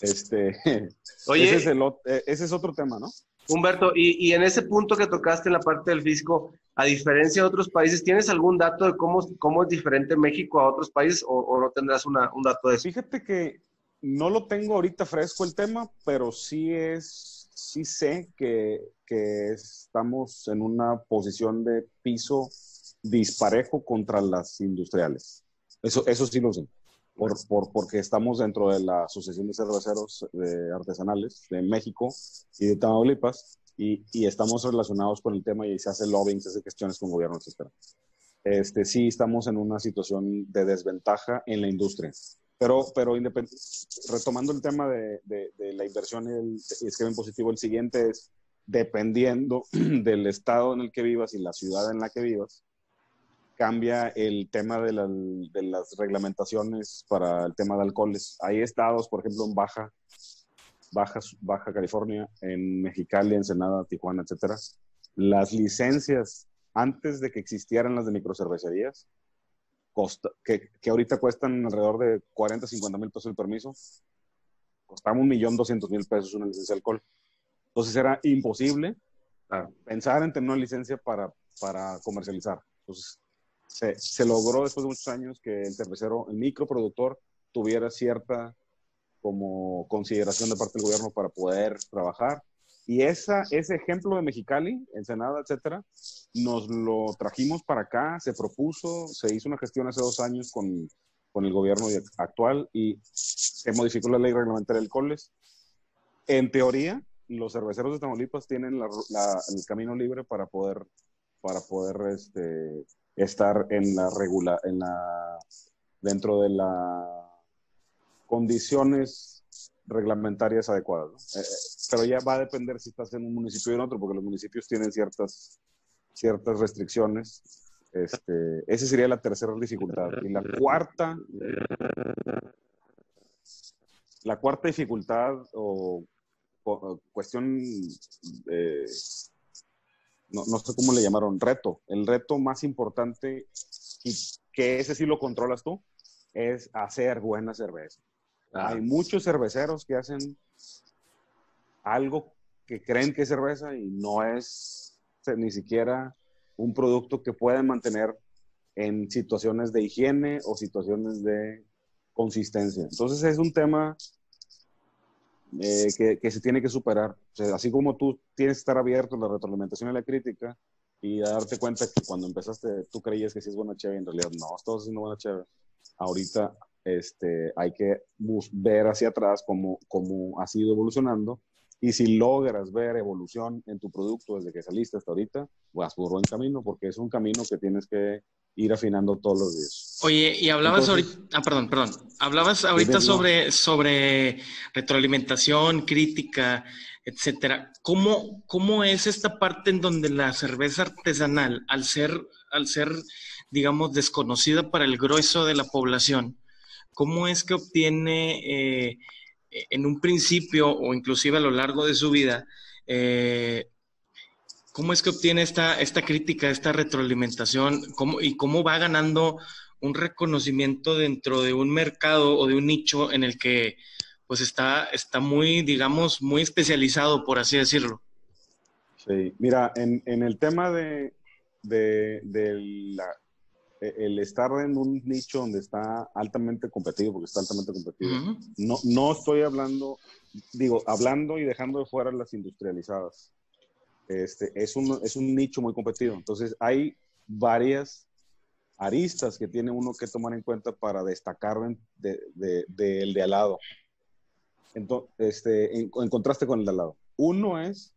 C: Este, [LAUGHS]
A: Oye,
C: ese es, el, eh, ese es otro tema, ¿no?
A: Humberto, y, y, en ese punto que tocaste en la parte del fisco, a diferencia de otros países, ¿tienes algún dato de cómo, cómo es diferente México a otros países o, o no tendrás una, un dato de eso?
C: Fíjate que no lo tengo ahorita fresco el tema, pero sí es sí sé que, que, estamos en una posición de piso disparejo contra las industriales. Eso, eso sí lo sé. Por, por, porque estamos dentro de la Asociación de Cerveceros de Artesanales de México y de Tamaulipas y, y, estamos relacionados con el tema y se hace lobbying, se hace gestiones con gobierno, etc. este, sí estamos en una situación de desventaja en la industria. Pero, pero retomando el tema de, de, la inversión y el esquema impositivo, el siguiente es, dependiendo [CLEARS THROAT] del estado en el que vivas y la ciudad en la que vivas, cambia el tema de, de las reglamentaciones para el tema de alcoholes. Hay estados, por ejemplo, en Baja, Baja, Baja California, en Mexicali, Ensenada, Tijuana, etcétera, las licencias antes de que existieran las de microcervecerías, costa, que, que, ahorita cuestan alrededor de 40, 50 mil pesos el permiso, costaba un millón doscientos mil pesos una licencia de alcohol. Entonces era imposible pensar en tener una licencia para, para comercializar. Entonces se, se, logró después de muchos años que el cervecero, el microproductor, tuviera cierta como consideración de parte del gobierno para poder trabajar y esa, ese ejemplo de Mexicali, Ensenada, etcétera, nos lo trajimos para acá, se propuso, se hizo una gestión hace dos años con, con el gobierno actual y se modificó la ley reglamentaria del COLES. En teoría, los cerveceros de Tamaulipas tienen la, el camino libre para poder, para poder este, estar en la regula, en la, dentro de las condiciones reglamentarias adecuadas. Eh, pero ya va a depender si estás en un municipio o en otro, porque los municipios tienen ciertas, ciertas restricciones. Este, esa sería la tercera dificultad. Y la cuarta, la cuarta dificultad o, cuestión, no, no, sé cómo le llamaron, reto. El reto más importante, y que ese sí lo controlas tú, es hacer buena cerveza. Hay muchos cerveceros que hacen algo que creen que es cerveza y no es ni siquiera un producto que puedan mantener en situaciones de higiene o situaciones de consistencia. Entonces es un tema eh, que, se tiene que superar. así como tú tienes que estar abierto a la retroalimentación y la crítica y a darte cuenta que cuando empezaste tú creías que sí es buena chévere y en realidad no, estás haciendo buena chévere. Ahorita este, hay que ver hacia atrás cómo, cómo ha sido evolucionando. Y si logras ver evolución en tu producto desde que saliste hasta ahorita, vas por buen camino, porque es un camino que tienes que ir afinando todos los días.
B: Oye, y hablabas ahorita, ah, perdón, perdón, hablabas ahorita sobre, sobre retroalimentación, crítica, etcétera. ¿Cómo, ¿Cómo es esta parte en donde la cerveza artesanal, al ser, al ser, digamos, desconocida para el grueso de la población, cómo es que obtiene eh, en un principio o inclusive a lo largo de su vida, eh, cómo es que obtiene esta, esta crítica, esta retroalimentación cómo, y cómo va ganando un reconocimiento dentro de un mercado o de un nicho en el que pues está, está muy, digamos, muy especializado, por así decirlo.
C: Sí, mira, en, el tema de, de, la, el estar en un nicho donde está altamente competido, porque está altamente competido, no, no estoy hablando, digo, hablando y dejando de fuera las industrializadas. Este, es, un, es un nicho muy competido. Entonces, hay varias aristas que tiene uno que tomar en cuenta para destacar del de, de, de, al lado. Entonces, este, en, en contraste con el de al lado. Uno es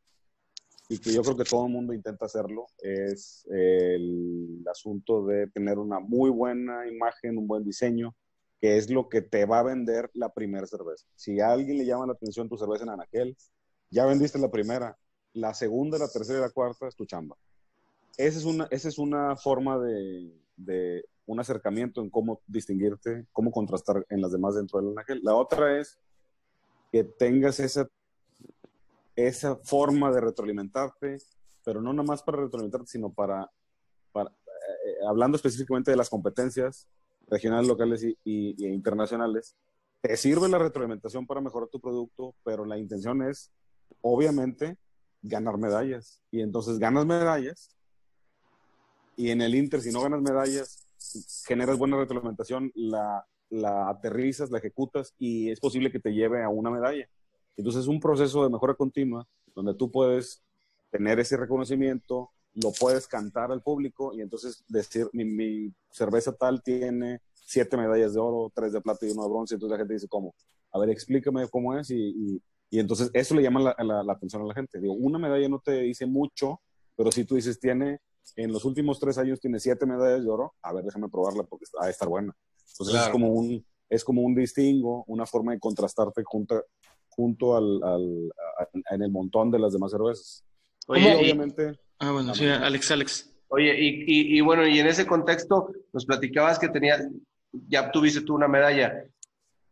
C: y que yo creo que todo el mundo intenta hacerlo, es el asunto de tener una muy buena imagen, un buen diseño, que es lo que te va a vender la primera cerveza. Si a alguien le llama la atención tu cerveza en Anaquel, ya vendiste la primera, la segunda, la tercera y la cuarta es tu chamba. Esa es una, esa es una forma de, de un acercamiento en cómo distinguirte, cómo contrastar en las demás dentro del Anaquel. La otra es que tengas esa esa forma de retroalimentarte, pero no nada más para retroalimentarte, sino para, para eh, hablando específicamente de las competencias regionales, locales y, internacionales, te sirve la retroalimentación para mejorar tu producto, pero la intención es, obviamente, ganar medallas. Y entonces ganas medallas y en el Inter, si no ganas medallas, generas buena retroalimentación, la, la aterrizas, la ejecutas y es posible que te lleve a una medalla. Entonces es un proceso de mejora continua donde tú puedes tener ese reconocimiento, lo puedes cantar al público y entonces decir, mi, cerveza tal tiene siete medallas de oro, tres de plata y uno de bronce, entonces la gente dice, ¿cómo? A ver, explícame cómo es y, y, entonces eso le llama la, la, atención a la gente. Digo, una medalla no te dice mucho, pero si tú dices, tiene en los últimos tres años tiene siete medallas de oro. A ver, déjame probarla porque va a estar buena. Entonces es como un es como un distingo, una forma de contrastarte junto, junto al, en el montón de las demás cervezas.
B: Oye, obviamente. ah, bueno, sí, Alex, Alex.
A: Oye, y, y, bueno, y en ese contexto nos platicabas que tenías, ya tuviste tú una medalla.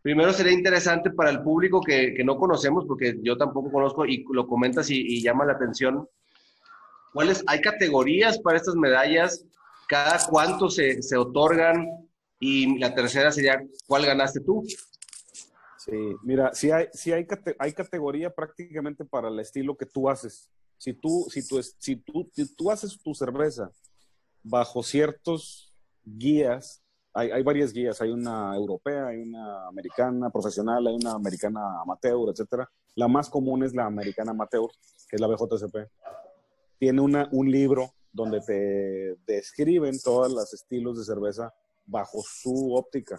A: Primero sería interesante para el público que, que no conocemos, porque yo tampoco conozco y lo comentas y, y llama la atención. ¿Cuáles, hay categorías para estas medallas? ¿Cada cuánto se, se otorgan? Y la tercera sería, ¿cuál ganaste tú?
C: Sí, mira, sí hay, sí hay, hay categoría prácticamente para el estilo que tú haces. Si tú, si tú, si tú, si tú haces tu cerveza bajo ciertos guías, hay, hay, varias guías, hay una europea, hay una americana profesional, hay una americana amateur, etcétera. La más común es la americana amateur, que es la BJCP. Tiene una, un libro donde te describen todos los estilos de cerveza bajo su óptica.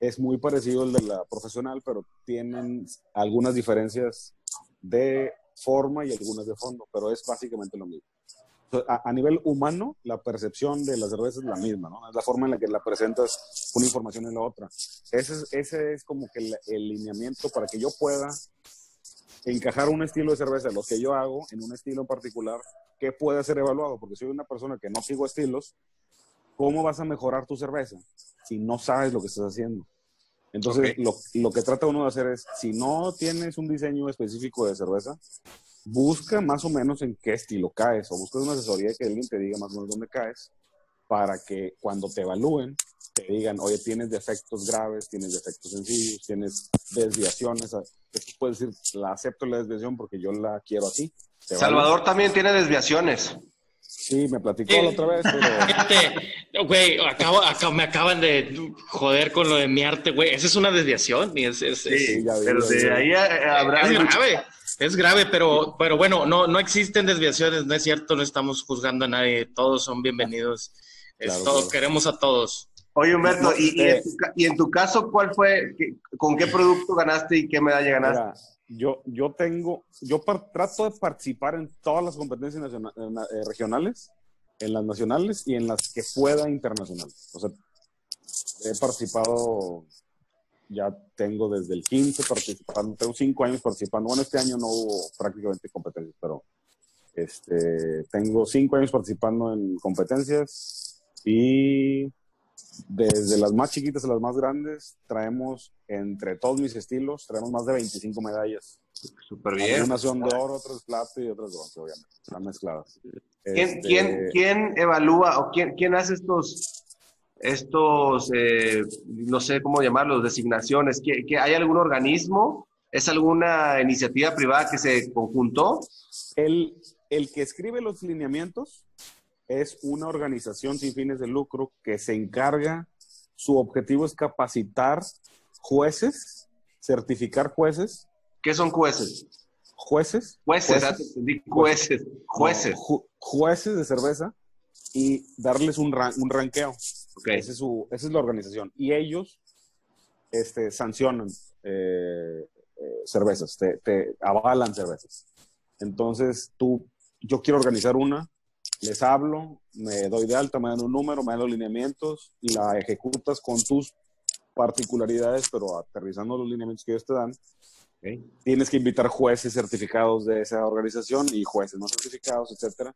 C: Es muy parecido al de la profesional, pero tienen algunas diferencias de forma y algunas de fondo, pero es básicamente lo mismo. A, nivel humano, la percepción de la cerveza es la misma, ¿no? Es la forma en la que la presentas una información en la otra. Ese es, ese es como que el, el lineamiento para que yo pueda encajar un estilo de cerveza, lo que yo hago, en un estilo en particular, que pueda ser evaluado, porque soy una persona que no sigo estilos, ¿cómo vas a mejorar tu cerveza si no sabes lo que estás haciendo? Entonces, lo, que trata uno de hacer es, si no tienes un diseño específico de cerveza, busca más o menos en qué estilo caes, o busca una asesoría que alguien te diga más o menos dónde caes, para que cuando te evalúen, te digan, oye, tienes defectos graves, tienes defectos sencillos, tienes desviaciones. Puedes decir, la acepto la desviación porque yo la quiero así.
A: Salvador también tiene desviaciones.
C: Sí, me platicó la otra vez, pero... [LAUGHS]
B: güey, me acaban de joder con lo de mi arte, güey. Esa es una desviación. es,
A: sí, pero de ahí habrá...
B: Es grave, es grave, pero, pero bueno, no, no existen desviaciones, no es cierto, no estamos juzgando a nadie, todos son bienvenidos. Queremos a todos.
A: Oye, Humberto, y, en tu, y, en tu, caso, ¿cuál fue, con qué producto ganaste y qué medalla ganaste?
C: Yo, yo tengo, yo trato de participar en todas las competencias eh, regionales, en las nacionales y en las que pueda internacional. O sea, he participado, ya tengo desde el 15 participando, tengo 5 años participando. Bueno, este año no hubo prácticamente competencias, pero este, tengo 5 años participando en competencias y desde las más chiquitas a las más grandes, traemos entre todos mis estilos, traemos más de 25 medallas.
A: Súper bien.
C: Unas son de oro, otras plata y otras bronce, obviamente. Están mezcladas.
A: ¿Quién, este, ¿quién, quién evalúa o quién, quién hace estos, estos eh, no sé cómo llamarlos, designaciones? ¿Qué, qué, hay algún organismo? ¿Es alguna iniciativa privada que se conjuntó?
C: El, el que escribe los lineamientos es una organización sin fines de lucro que se encarga, su objetivo es capacitar jueces, certificar jueces.
A: ¿Qué son jueces?
C: Jueces.
A: Jueces, jueces, jueces.
C: jueces de cerveza y darles un, un ranqueo. Okay. es su, esa es la organización. Y ellos este, sancionan eh, eh, cervezas, te, te, avalan cervezas. Entonces, tú, yo quiero organizar una, les hablo, me doy de alta, me dan un número, me dan los lineamientos, la ejecutas con tus particularidades, pero aterrizando los lineamientos que ellos te dan. Tienes que invitar jueces certificados de esa organización y jueces no certificados, etcétera.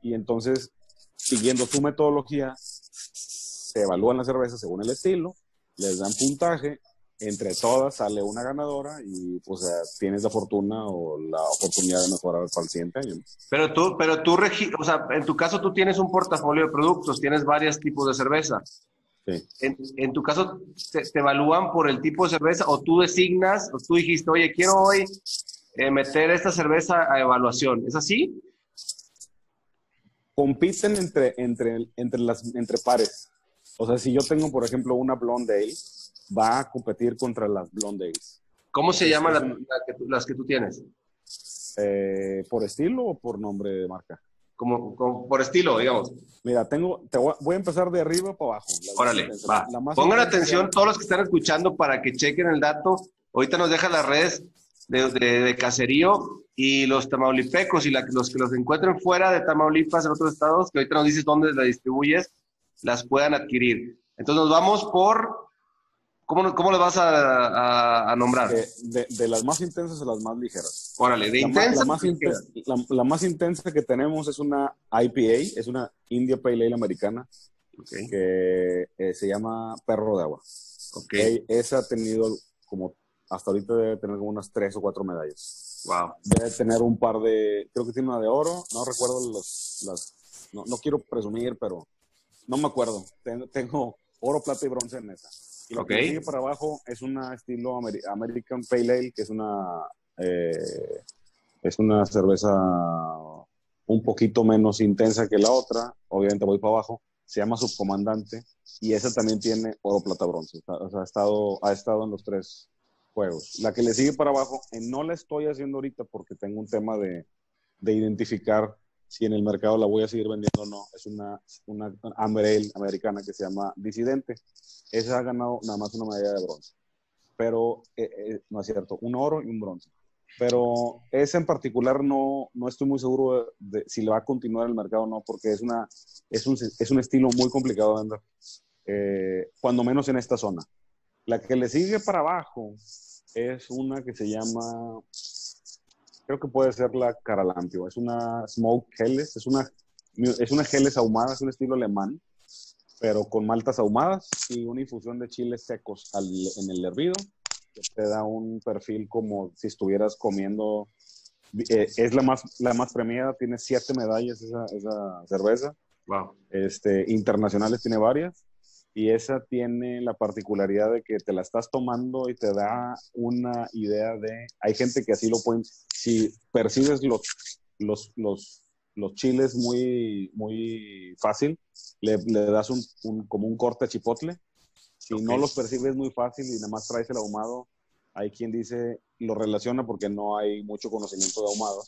C: Y entonces, siguiendo tu metodología, se evalúan las cervezas según el estilo, les dan puntaje entre todas sale una ganadora y pues tienes la fortuna o la oportunidad de mejorar para el siguiente año.
A: Pero tú, pero tú, o sea, en tu caso tú tienes un portafolio de productos, tienes varios tipos de cerveza. Sí. En, tu caso, te, evalúan por el tipo de cerveza o tú designas, o tú dijiste, oye, quiero hoy eh, meter esta cerveza a evaluación. ¿Es así?
C: Compiten entre, entre, entre, las, entre pares. O sea, si yo tengo, por ejemplo, una Blonde Ale, va a competir contra las Blondes.
A: ¿Cómo se llaman las que tú tienes?
C: Eh, ¿Por estilo o por nombre de marca?
A: Como, por estilo, digamos.
C: Mira, tengo, te voy, a empezar de arriba para abajo.
A: Órale, va. Pongan atención todos los que están escuchando para que chequen el dato. Ahorita nos deja las redes de, caserío y los tamaulipecos y los que los encuentren fuera de Tamaulipas en otros estados, que ahorita nos dices dónde la distribuyes, las puedan adquirir. Entonces nos vamos por, ¿cómo, cómo le vas a, nombrar?
C: De, las más intensas a las más ligeras.
A: Órale, de
C: intensas. La, más intensa que tenemos es una IPA, es una India Pale Ale americana, que eh, se llama Perro de Agua. Okay. Esa ha tenido como hasta ahorita debe tener como unas tres o cuatro medallas.
A: Wow.
C: Debe tener un par de, creo que tiene una de oro, no recuerdo los, las, no, no quiero presumir, pero no me acuerdo. Tengo, oro, plata y bronce en esa. Y lo que sigue para abajo es una estilo American Pale Ale, que es una, eh, es una cerveza un poquito menos intensa que la otra. Obviamente voy para abajo. Se llama Subcomandante y esa también tiene oro, plata, bronce. O sea, ha estado, ha estado en los tres juegos. La que le sigue para abajo, eh, no la estoy haciendo ahorita porque tengo un tema de, de, identificar si en el mercado la voy a seguir vendiendo o no. Es una, una Amber americana que se llama Disidente. Esa ha ganado nada más una medalla de bronce. Pero, eh, eh, no es cierto, un oro y un bronce. Pero esa en particular no, no estoy muy seguro de, si le va a continuar en el mercado o no, porque es, una, es, un, es un estilo muy complicado de vender, cuando menos en esta zona. La que le sigue para abajo es una que se llama, creo que puede ser la Caralampio, es una Smoke Helles, es una, es una Helles ahumada, es un estilo alemán, pero con maltas ahumadas y una infusión de chiles secos en el hervido, que te da un perfil como si estuvieras comiendo, eh, es la más, la más premiada, tiene siete medallas esa, esa cerveza.
A: Wow.
C: Este, internacionales tiene varias y esa tiene la particularidad de que te la estás tomando y te da una idea de, hay gente que así lo pueden, si percibes los, los, los, los chiles muy, muy fácil, le, le das un, un, como un corte a chipotle, si no los percibes muy fácil y nada más traes el ahumado, hay quien dice, lo relaciona porque no hay mucho conocimiento de ahumado,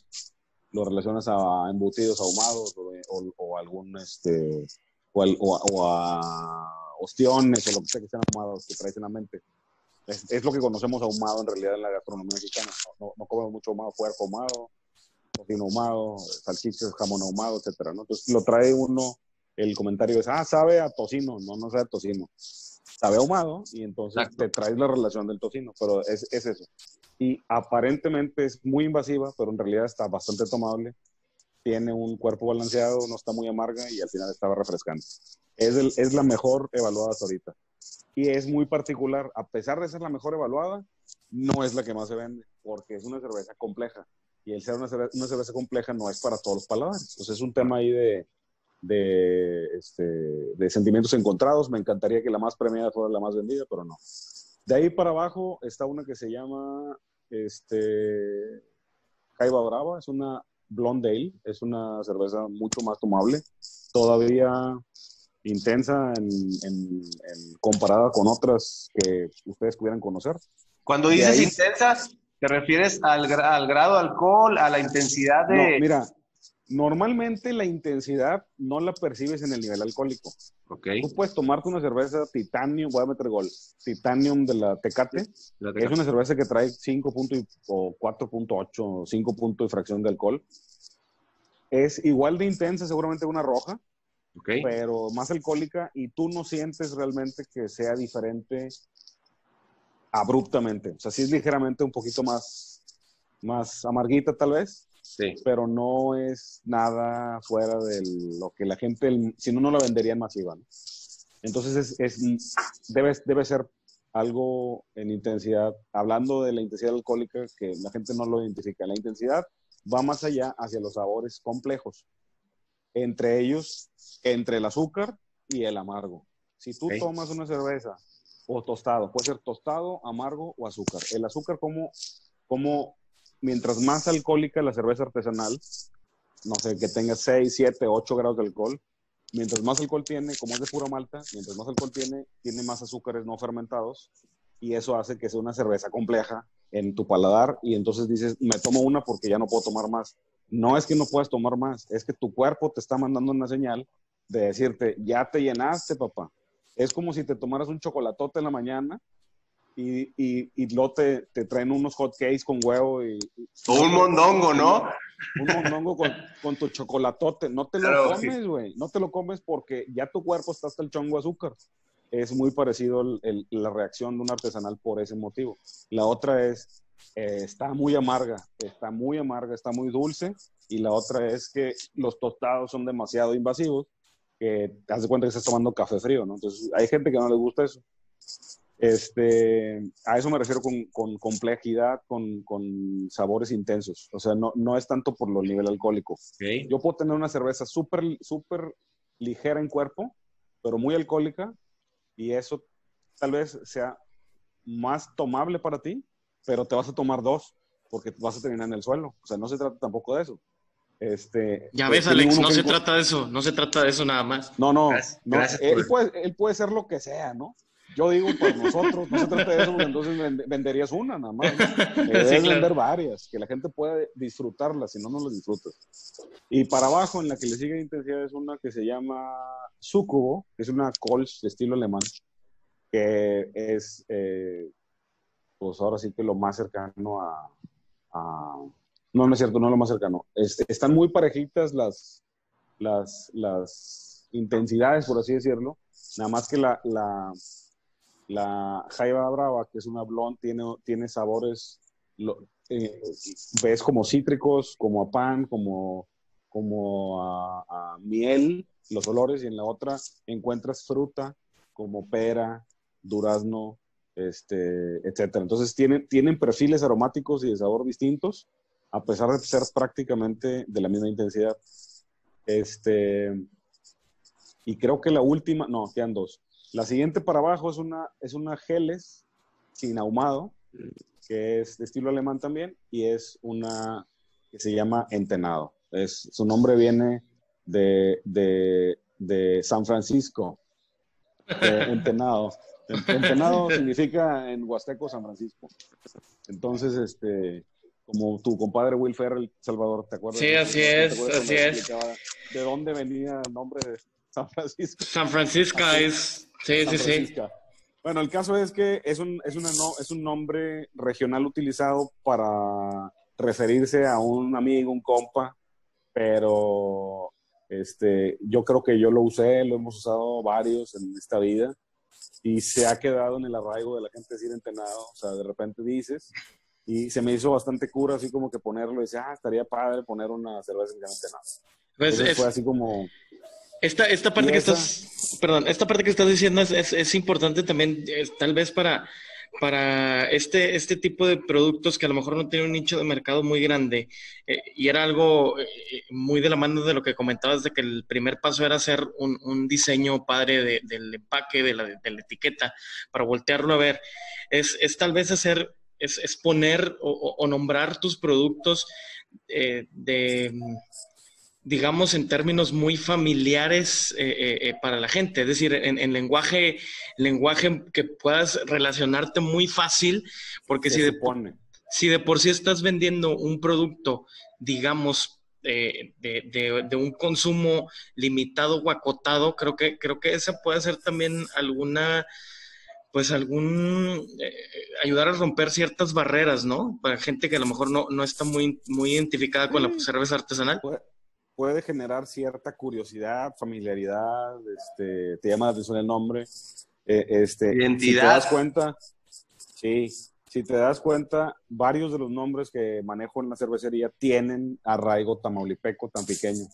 C: lo relacionas a embutidos ahumados o, o, algún, este, o, o a ostiones o lo que sea que sean ahumados que traes en la mente. Es, lo que conocemos ahumado en realidad en la gastronomía mexicana. No, no, comemos mucho ahumado, puerco ahumado, tocino ahumado, salchichas, jamón ahumado, etcétera, ¿no? Entonces lo trae uno, el comentario es, ah, sabe a tocino, no, no sabe a tocino. Sabe ahumado y entonces te traes la relación del tocino, pero es, es eso. Y aparentemente es muy invasiva, pero en realidad está bastante tomable tiene un cuerpo balanceado, no está muy amarga y al final estaba refrescante. Es, es la mejor evaluada hasta ahorita. Y es muy particular, a pesar de ser la mejor evaluada, no es la que más se vende, porque es una cerveza compleja. Y el ser una cerveza, una cerveza compleja no es para todos los paladares. Entonces es un tema ahí de, de, este, de sentimientos encontrados. Me encantaría que la más premiada fuera la más vendida, pero no. De ahí para abajo está una que se llama este, Caiba Brava, es una Blonde Ale. Es una cerveza mucho más tomable, todavía intensa en, comparada con otras que ustedes pudieran conocer.
A: Cuando dices intensa, ¿te refieres al, al, grado de alcohol, a la intensidad de...?
C: mira, normalmente la intensidad no la percibes en el nivel alcohólico.
A: Okay.
C: Tú puedes tomarte una cerveza Titanium, voy a meter gol, Titanium de la Tecate. Es una cerveza que trae 5 puntos o 4.8, 5 puntos de fracción de alcohol. Es igual de intensa seguramente una roja,
A: okay.
C: pero más alcohólica y tú no sientes realmente que sea diferente abruptamente. O sea, sí es ligeramente un poquito más, más amarguita tal vez,
A: Sí.
C: Pero no es nada fuera de lo que la gente, si no, no la venderían masiva. Entonces, es, debe, debe ser algo en intensidad, hablando de la intensidad alcohólica, que la gente no lo identifica. La intensidad va más allá hacia los sabores complejos, entre ellos, entre el azúcar y el amargo. Si tú tomas una cerveza o tostado, puede ser tostado, amargo o azúcar. El azúcar, como, como mientras más alcohólica la cerveza artesanal, no sé, que tenga 6, 7, 8 grados de alcohol, mientras más alcohol tiene, como es de pura malta, mientras más alcohol tiene, tiene más azúcares no fermentados y eso hace que sea una cerveza compleja en tu paladar y entonces dices, me tomo una porque ya no puedo tomar más. No es que no puedas tomar más, es que tu cuerpo te está mandando una señal de decirte, ya te llenaste, papá. Es como si te tomaras un chocolatote en la mañana y, y, y luego te, te traen unos hot cakes con huevo y...
A: O un mondongo, ¿no?
C: Un mondongo con, con tu chocolatote. No te lo
A: Claro,
C: comes, güey. No te lo comes porque ya tu cuerpo está hasta el chongo azúcar. Es muy parecido el- el- la reacción de un artesanal por ese motivo. La otra es, eh, está muy amarga, está muy amarga, está muy dulce. Y la otra es que los tostados son demasiado invasivos, que te das cuenta que estás tomando café frío, ¿no? Entonces, hay gente que no le gusta eso. Este, a eso me refiero con, con complejidad, con, con sabores intensos. O sea, no, no es tanto por lo nivel alcohólico. Yo puedo tener una cerveza súper súper ligera en cuerpo, pero muy alcohólica, y eso tal vez sea más tomable para ti, pero te vas a tomar dos, porque vas a terminar en el suelo. O sea, no se trata tampoco de eso. Este,
B: Ya
C: pues,
B: ves, Alex, no se trata de eso, no se trata de eso nada más.
C: no, no,
A: Gracias-
C: no,
A: gracias
C: él,
A: por-
C: puede, él puede ser lo que sea, ¿no? Yo digo por nosotros, no se trata de eso, porque entonces vend- venderías una nada más. ¿no? [LAUGHS] Debes
B: claro.
C: vender varias, que la gente pueda disfrutarlas, si no, no las disfrutas. Y para abajo, en la que le sigue intensidad, es una que se llama Sucubo, que es una Kolsch de estilo alemán, que es, eh, pues ahora sí que lo más cercano a, No, no es cierto, no lo más cercano. Es- están muy parejitas las, las, intensidades, por así decirlo. Nada más que la, la, la Jaiba Brava, que es una blonde, tiene, tiene sabores, eh, ves como cítricos, como a pan, como, como a miel, los olores, y en la otra encuentras fruta, como pera, durazno, este, etcétera. Entonces tienen, tienen perfiles aromáticos y de sabor distintos, a pesar de ser prácticamente de la misma intensidad. Este, y creo que la última, no, quedan dos. La siguiente para abajo es una, es una Geles sin ahumado, que es de estilo alemán también, y es una que se llama Entenado. Es, su nombre viene de, de, de San Francisco, de [LAUGHS] Entenado. Entenado significa en Huasteco San Francisco. Entonces, este, como tu compadre Will Ferrell, Salvador, ¿te acuerdas?
B: Sí, así
C: ¿Te
B: es, así es.
C: ¿De dónde venía el nombre de San Francisco?
B: San Francisco es. Sí,
C: San
B: sí, sí.
C: Francisco. Bueno, el caso es que es un, es, una no- es un nombre regional utilizado para referirse a un amigo, un compa, pero este, yo creo que yo lo usé, lo hemos usado varios en esta vida y se ha quedado en el arraigo de la gente decir entenado, o sea, de repente dices, y se me hizo bastante cura así como que ponerlo y decía, ah, estaría padre poner una cerveza llama entenado.
B: Pues es-
C: fue así como,
B: Esta, esta parte que
C: esa-
B: estás, perdón, esta parte que estás diciendo es, es, es importante también, tal vez para, para este, este tipo de productos que a lo mejor no tienen un nicho de mercado muy grande. eh, y era algo eh, muy de la mano de lo que comentabas, de que el primer paso era hacer un, un diseño padre de- del empaque, de la, etiqueta, para voltearlo a ver. Es, es tal vez hacer, es, es poner o, nombrar tus productos eh, de digamos, en términos muy familiares eh, eh, eh, para la gente, es decir, en, en lenguaje, lenguaje que puedas relacionarte muy fácil, porque si de,
C: supone.
B: si de por sí estás vendiendo un producto, digamos, de, de- de un consumo limitado o acotado, creo que, creo que esa puede ser también alguna, pues algún, eh, ayudar a romper ciertas barreras, ¿no? Para gente que a lo mejor no, no está muy, muy identificada con la
C: Sí.
B: cerveza artesanal.
C: Puede, generar cierta curiosidad, familiaridad, este, te llama la atención el nombre. eh, este, Si te
A: Identidad.
C: das cuenta, sí, si te das cuenta, varios de los nombres que manejo en la cervecería tienen arraigo tamaulipeco tan pequeño.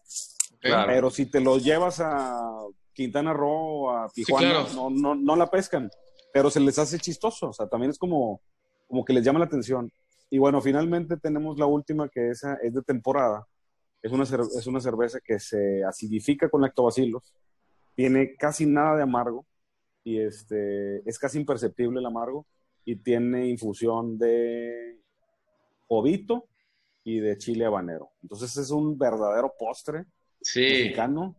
A: Claro.
C: Pero si te los llevas a Quintana Roo o a Tijuana,
B: claro.
C: no, no, no la pescan, pero se les hace chistoso, o sea, también es como, como que les llama la atención. Y bueno, finalmente tenemos la última que esa es de temporada. Es una, es una cerveza que se acidifica con lactobacilos, tiene casi nada de amargo y este, es casi imperceptible el amargo y tiene infusión de jovito y de chile habanero. Entonces es un verdadero postre
A: Sí.
C: mexicano,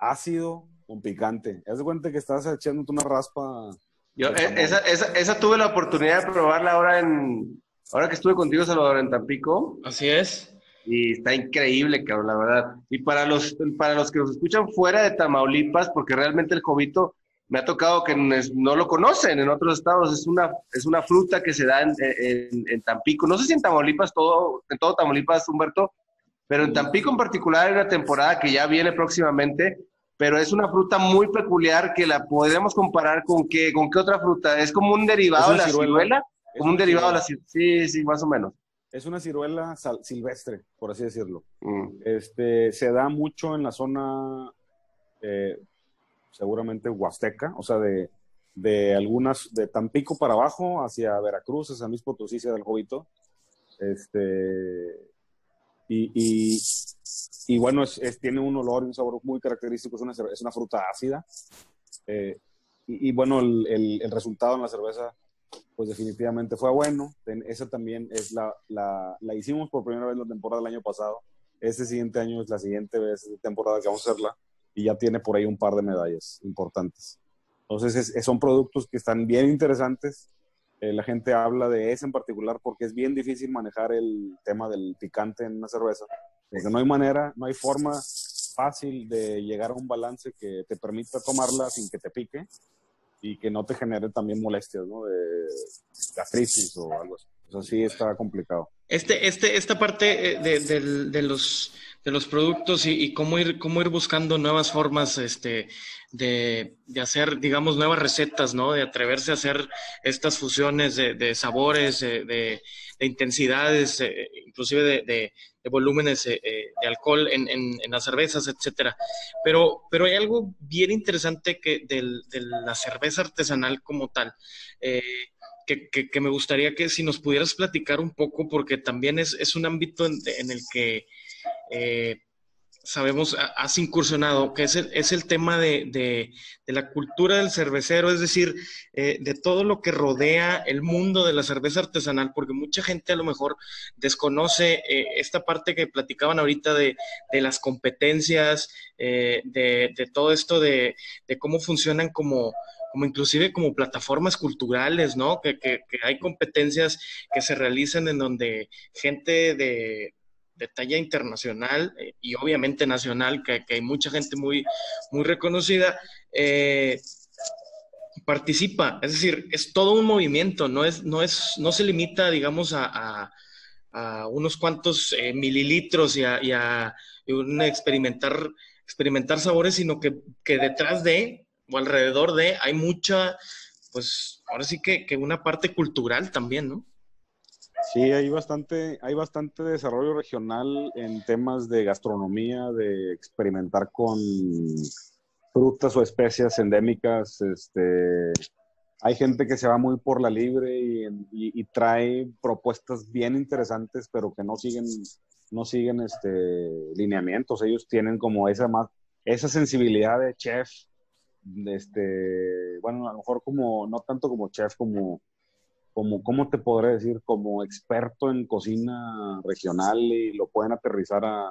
C: ácido con picante. Haz de cuenta que estás echándote una raspa.
A: Yo, eh, esa, esa, esa tuve la oportunidad de probarla ahora en, ahora que estuve contigo, Salvador, en Tampico,
B: Así es.
A: Y está increíble, cabrón, la verdad. Y para los, para los que nos escuchan fuera de Tamaulipas, porque realmente el jovito me ha tocado que no lo conocen en otros estados. Es una, es una fruta que se da en, en, Tampico. No sé si en Tamaulipas, todo, en todo Tamaulipas, Humberto, pero en Tampico en particular hay una temporada que ya viene próximamente, pero es una fruta muy peculiar que la podemos comparar con qué, con qué otra fruta. Es como un derivado de la ciruela, como un derivado de la ciruela. Sí, sí, más o menos.
C: Es una ciruela silvestre, por así decirlo. Mm. Este, se da mucho en la zona, eh, seguramente huasteca, o sea, de, de, algunas, de Tampico para abajo, hacia Veracruz, hacia San Luis Potosí, hacia el Jovito. Este, y, y, bueno, es, tiene un olor y un sabor muy característico, es una, es una fruta ácida. Eh, y, bueno, el, el, resultado en la cerveza, pues definitivamente fue bueno. Esa también es la, la, hicimos por primera vez la temporada del año pasado. Este siguiente año es la siguiente vez temporada que vamos a hacerla y ya tiene por ahí un par de medallas importantes. Entonces, son productos que están bien interesantes eh, la gente habla de ese en particular porque es bien difícil manejar el tema del picante en una cerveza. Porque no hay manera, no hay forma fácil de llegar a un balance que te permita tomarla sin que te pique y que no te genere también molestias, ¿no? De gastritis o algo así. Sí está complicado.
B: Este, este, esta parte eh, de, los, de los productos y, cómo, ir, cómo ir buscando nuevas formas este, de, de, hacer, digamos, nuevas recetas, ¿no? De atreverse a hacer estas fusiones de, sabores, de, intensidades, eh, inclusive de, volúmenes eh, de alcohol en, en, las cervezas, etcétera. Pero, pero hay algo bien interesante que de la cerveza artesanal como tal. Eh, que, me gustaría que si nos pudieras platicar un poco, porque también es, un ámbito en, el que eh, sabemos, has incursionado, que es el, es el tema de, la cultura del cervecero, es decir, eh, de todo lo que rodea el mundo de la cerveza artesanal, porque mucha gente a lo mejor desconoce eh, esta parte que platicaban ahorita de, las competencias, de, de, todo esto de, cómo funcionan como como inclusive como plataformas culturales, ¿no? Que, que, hay competencias que se realizan en donde gente de, de talla internacional eh, y obviamente nacional, que, hay mucha gente muy, muy reconocida, eh, participa. Es decir, es todo un movimiento, no, es, no, es, no se limita, digamos, a, unos cuantos eh, mililitros y a, experimentar, experimentar sabores, sino que, detrás de o alrededor de, hay mucha, pues ahora sí que una parte cultural también, ¿no?
C: Sí, hay bastante, hay bastante desarrollo regional en temas de gastronomía, de experimentar con frutas o especias endémicas. Este, hay gente que se va muy por la libre y, trae propuestas bien interesantes, pero que no siguen, no siguen este, lineamientos. Ellos tienen como esa más, esa sensibilidad de chef este, bueno, a lo mejor como, no tanto como chef, como, como, ¿cómo te podré decir? Como experto en cocina regional y lo pueden aterrizar a,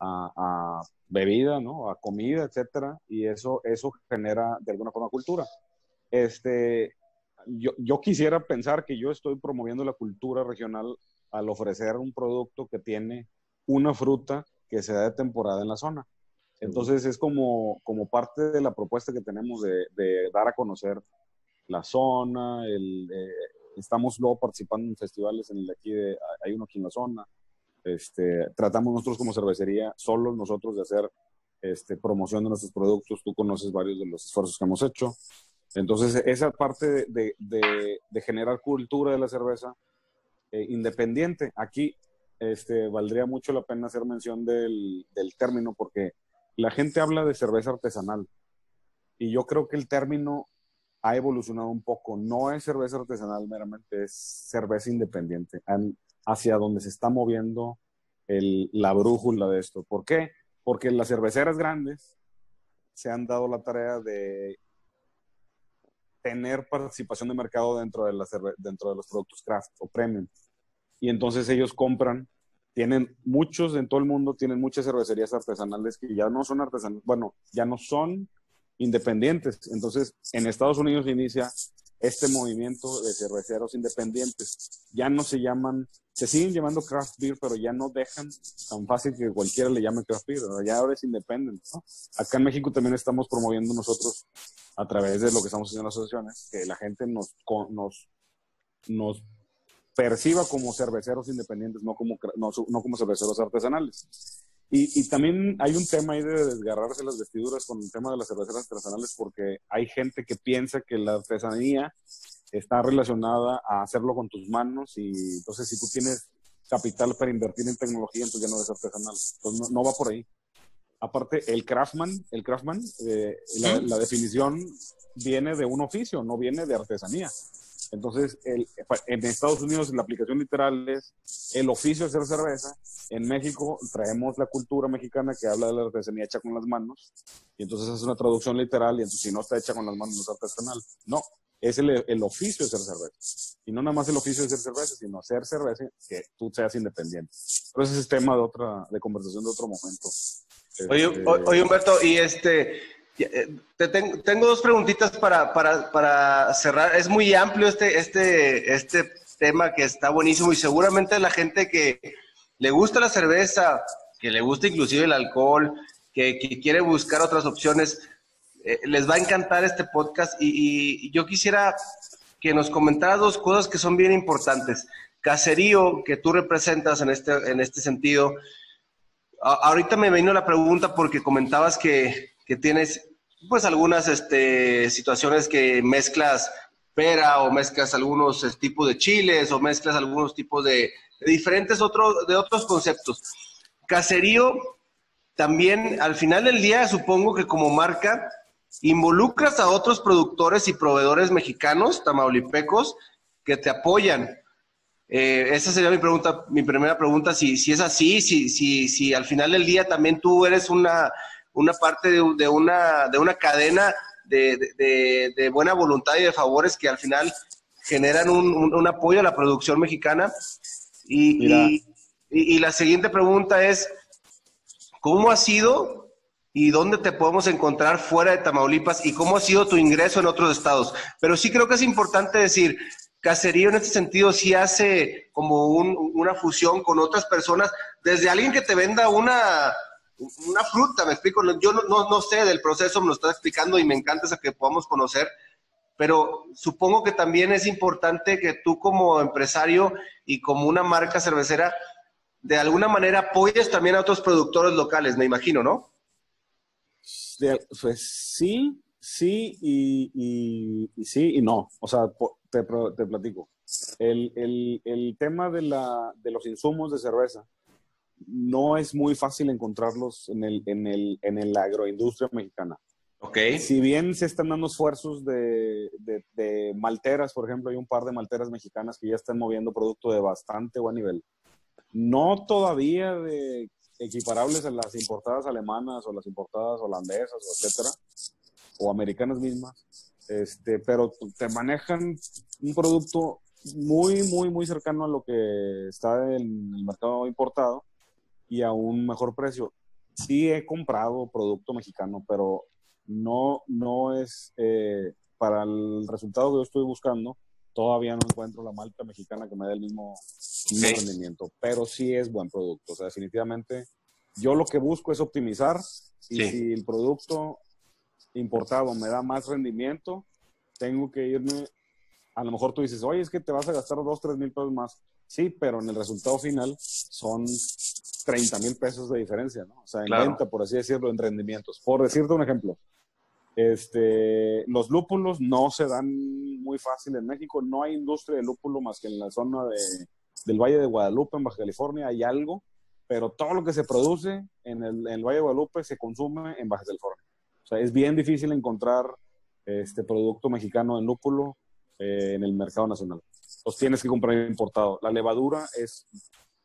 C: a, bebida, ¿no? A comida, etcétera, y eso, eso genera de alguna forma cultura. Este, yo, yo quisiera pensar que yo estoy promoviendo la cultura regional al ofrecer un producto que tiene una fruta que se da de temporada en la zona. Entonces es como, como parte de la propuesta que tenemos de, dar a conocer la zona, eh, estamos luego participando en festivales en el de aquí, hay uno aquí en la zona, este, tratamos nosotros como cervecería, solos nosotros de hacer este, promoción de nuestros productos, tú conoces varios de los esfuerzos que hemos hecho. Entonces, esa parte de, de, generar cultura de la cerveza eh, independiente, aquí este, valdría mucho la pena hacer mención del, del término porque la gente habla de cerveza artesanal. Y yo creo que el término ha evolucionado un poco. No es cerveza artesanal meramente, es cerveza independiente, hacia donde se está moviendo la brújula de esto. ¿Por qué? Porque las cerveceras grandes se han dado la tarea de tener participación de mercado dentro de, dentro de los productos craft o premium. Y entonces ellos compran tienen muchos en todo el mundo, tienen muchas cervecerías artesanales que ya no son artesanales, bueno, ya no son independientes. Entonces, en Estados Unidos inicia este movimiento de cerveceros independientes. Ya no se llaman, se siguen llamando craft beer, pero ya no dejan tan fácil que cualquiera le llame craft beer, ya ahora es independiente. Acá en México también estamos promoviendo nosotros a través de lo que estamos haciendo en las asociaciones, que la gente nos, nos, nos perciba como cerveceros independientes, no como, no, no como cerveceros artesanales. Y, y, también hay un tema ahí de desgarrarse las vestiduras con el tema de las cerveceras artesanales, porque hay gente que piensa que la artesanía está relacionada a hacerlo con tus manos y entonces si tú tienes capital para invertir en tecnología, entonces ya no eres artesanal. Entonces no, va por ahí. Aparte, el craftman, el craftman, eh, la, definición viene de un oficio, no viene de artesanía. Entonces, el, en Estados Unidos la aplicación literal es el oficio de hacer cerveza. En México traemos la cultura mexicana que habla de la artesanía hecha con las manos. Y entonces es una traducción literal y entonces si no está hecha con las manos no es artesanal. No, es el, el, oficio de ser cerveza. Y no nada más el oficio de ser cerveza, sino hacer cerveza que tú seas independiente. Pero ese es tema de otra, de conversación de otro momento.
A: Oye, este, oye Humberto, y este, eh, te tengo, tengo, dos preguntitas para, para, para, cerrar. Es muy amplio este, este, este tema que está buenísimo y seguramente la gente que le gusta la cerveza, que le gusta inclusive el alcohol, que, que quiere buscar otras opciones, eh, les va a encantar este podcast y, yo quisiera que nos comentaras dos cosas que son bien importantes. Caserío, que tú representas en este, en este sentido. ahorita me vino la pregunta porque comentabas que, que tienes pues algunas este, situaciones que mezclas pera o mezclas algunos tipos de chiles o mezclas algunos tipos de, de diferentes otros, de otros conceptos. Caserío, también al final del día supongo que como marca involucras a otros productores y proveedores mexicanos, tamaulipecos, que te apoyan. Eh, esa sería mi pregunta, mi primera pregunta, si, si es así, si, si, si al final del día también tú eres una, una parte de, una, de una cadena de, buena voluntad y de favores que al final generan un, apoyo a la producción mexicana. y, y la siguiente pregunta es, ¿cómo ha sido y dónde te podemos encontrar fuera de Tamaulipas y cómo ha sido tu ingreso en otros estados. Pero sí creo que es importante decir, Caserío en este sentido sí hace como una fusión con otras personas, desde alguien que te venda una, una fruta, me explico, yo no, no, sé del proceso, me lo estás explicando y me encanta esa que podamos conocer, pero supongo que también es importante que tú como empresario y como una marca cervecera, de alguna manera apoyes también a otros productores locales, me imagino, ¿no?
C: pues sí, sí y, sí y no. O sea, te, te platico. El, el, el tema de, la, de, los insumos de cerveza no es muy fácil encontrarlos en, el, en, el, en el agroindustria mexicana.
A: Okay.
C: Si bien se están dando esfuerzos de, de, de, malteras, por ejemplo, hay un par de malteras mexicanas que ya están moviendo producto de bastante buen nivel. No todavía de equiparables a las importadas alemanas o las importadas holandesas, o etcétera, o americanas mismas, este, pero te manejan un producto muy, muy, muy cercano a lo que está en el mercado importado y a un mejor precio. Sí he comprado producto mexicano, pero no, no es eh, para el resultado que yo estoy buscando. Todavía no encuentro la malta mexicana que me dé el mismo, rendimiento, pero sí es buen producto. O sea, definitivamente yo lo que busco es optimizar y si el producto importado me da más rendimiento, tengo que irme, a lo mejor tú dices, oye, es que te vas a gastar dos, tres mil pesos más. Sí, pero en el resultado final son 30 mil pesos de diferencia, ¿no? O sea, en venta, por así decirlo, en rendimientos. Por decirte un ejemplo, este, los lúpulos no se dan muy fácil en México, no hay industria de lúpulo más que en la zona de, del Valle de Guadalupe, en Baja California, hay algo, pero todo lo que se produce en el, Valle de Guadalupe se consume en Baja California. O sea, es bien difícil encontrar este producto mexicano en lúpulo eh, en el mercado nacional. Entonces tienes que comprar importado. La levadura es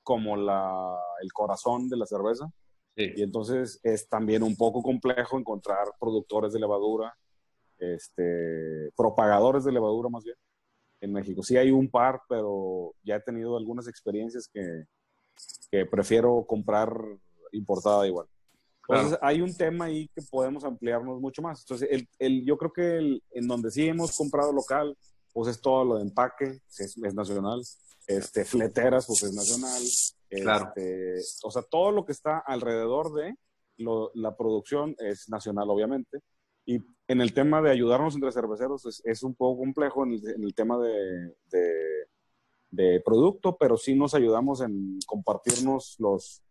C: como la, el corazón de la cerveza. Y entonces es también un poco complejo encontrar productores de levadura, este, propagadores de levadura más bien, en México. Sí hay un par, pero ya he tenido algunas experiencias que, que prefiero comprar importada igual. Entonces, hay un tema ahí que podemos ampliarnos mucho más. Entonces, el, el, yo creo que el, en donde sí hemos comprado local, pues es todo lo de empaque, es, es nacional. Este, fleteras, pues es nacional.
A: Claro.
C: Este, o sea, todo lo que está alrededor de lo, la producción es nacional, obviamente. Y en el tema de ayudarnos entre cerveceros es, es un poco complejo en el, en el tema de, de, de, producto, pero sí nos ayudamos en compartirnos los,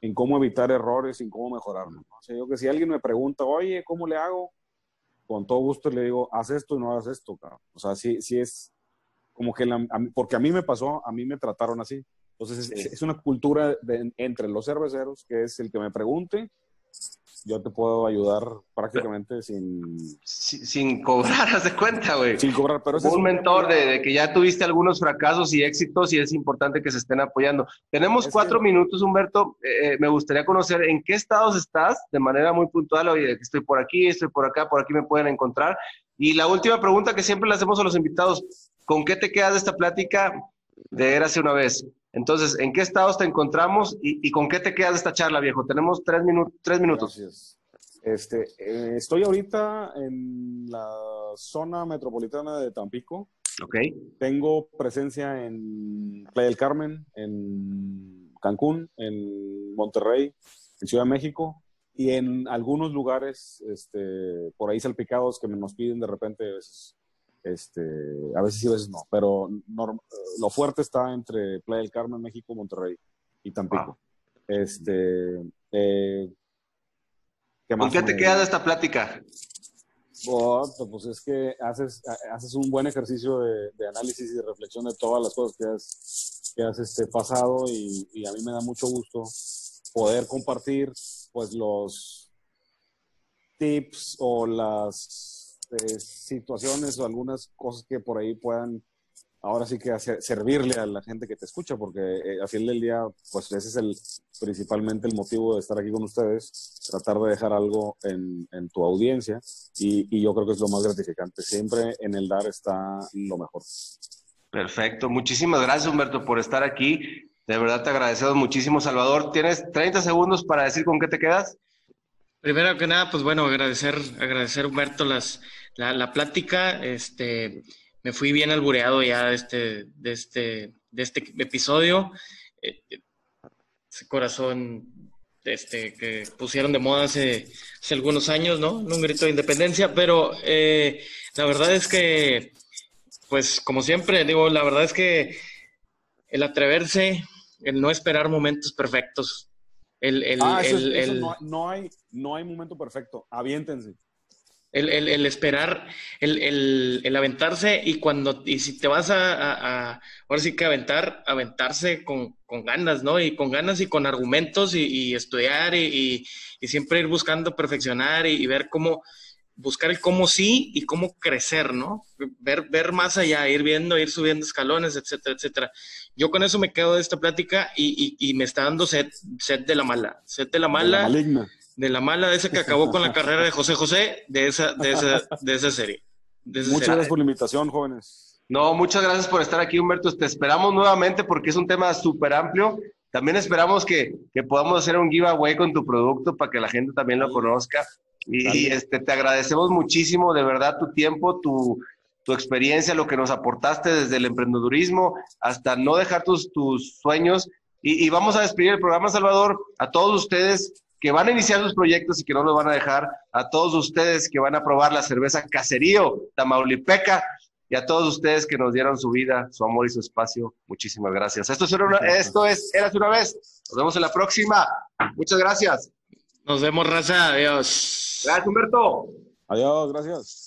C: en cómo evitar errores, en cómo mejorarnos. O sea, yo que si alguien me pregunta, oye, ¿cómo le hago? Con todo gusto le digo, haz esto y no hagas esto, cabrón. O sea, sí, sí es como que, la, porque a mí me pasó, a mí me trataron así. Entonces es, es una cultura de, entre los cerveceros que es el que me pregunte yo te puedo ayudar prácticamente sin...
A: Sin, cobrar, [LAUGHS] haz de cuenta, güey.
C: Sin cobrar, pero
A: es un mentor de, que ya tuviste algunos fracasos y éxitos y es importante que se estén apoyando. Tenemos cuatro minutos, Humberto. Eh, eh, me gustaría conocer en qué estados estás de manera muy puntual. Oye, estoy por aquí, estoy por acá, por aquí me pueden encontrar. Y la última pregunta que siempre le hacemos a los invitados, ¿con qué te quedas de esta plática de Érase una vez? Entonces, ¿en qué estados te encontramos y, con qué te quedas de esta charla, viejo? Tenemos tres, tres minutos.
C: Gracias. Este, eh, estoy ahorita en la zona metropolitana de Tampico.
A: Ok.
C: Tengo presencia en Playa del Carmen, en Cancún, en Monterrey, en Ciudad de México y en algunos lugares este, por ahí salpicados que nos piden de repente este, a veces sí, a veces no, pero lo fuerte está entre Playa del Carmen, México, Monterrey y Tampico. Este, eh,
A: ¿qué ¿Con qué te queda de esta plática?
C: Oh, pues es que haces, haces un buen ejercicio de, análisis y de reflexión de todas las cosas que has, que has este, pasado y, y, a mí me da mucho gusto poder compartir pues los tips o las este, situaciones o algunas cosas que por ahí puedan ahora sí que hacer, servirle a la gente que te escucha, porque eh, a fin del día, pues ese es el principalmente el motivo de estar aquí con ustedes, tratar de dejar algo en, en tu audiencia y, y, yo creo que es lo más gratificante. Siempre en el dar está lo mejor.
A: Perfecto. Muchísimas gracias, Humberto, por estar aquí. De verdad te agradecemos muchísimo, Salvador. Tienes 30 segundos para decir con qué te quedas.
B: Primero que nada, pues bueno, agradecer, agradecer Humberto las, la, plática. Este, me fui bien albureado ya de este, de este, de este episodio. Eh, ese corazón este, que pusieron de moda hace, hace, algunos años, ¿no? En un grito de independencia, pero eh, la verdad es que, pues como siempre, digo, la verdad es que el atreverse, el no esperar momentos perfectos, el,
C: ah, no, hay, no hay momento perfecto. Aviéntense.
B: El, el, esperar, el, el, aventarse y cuando, y si te vas a, ahora sí que aventar, aventarse con, con, ganas, ¿no? Y con ganas y con argumentos y, estudiar y, y, siempre ir buscando perfeccionar y, ver cómo, buscar el cómo sí y cómo crecer, ¿no? Ver, ver más allá, ir viendo, ir subiendo escalones, etcétera, etcétera. Yo con eso me quedo de esta plática y, y, me está dando sed, sed de la mala, sed de la mala. De la De la mala, de esa que acabó con la carrera de José José, de esa, de esa, de esa serie.
C: muchas gracias por la invitación, jóvenes.
A: No, muchas gracias por estar aquí, Humberto. Te esperamos nuevamente porque es un tema súper amplio. También esperamos que, que, podamos hacer un giveaway con tu producto para que la gente también lo conozca. Y, este, te agradecemos muchísimo, de verdad, tu tiempo, tu, tu experiencia, lo que nos aportaste desde el emprendedurismo hasta no dejar tus, tus sueños. Y, vamos a despedir el programa, Salvador, a todos ustedes que van a iniciar sus proyectos y que no los van a dejar, a todos ustedes que van a probar la cerveza Caserío Tamaulipeca y a todos ustedes que nos dieron su vida, su amor y su espacio. Muchísimas gracias. Esto es, una, esto es Eras una vez. Nos vemos en la próxima. Muchas gracias.
B: Nos vemos, raza. Adiós.
A: Gracias, Humberto.
C: Adiós, gracias.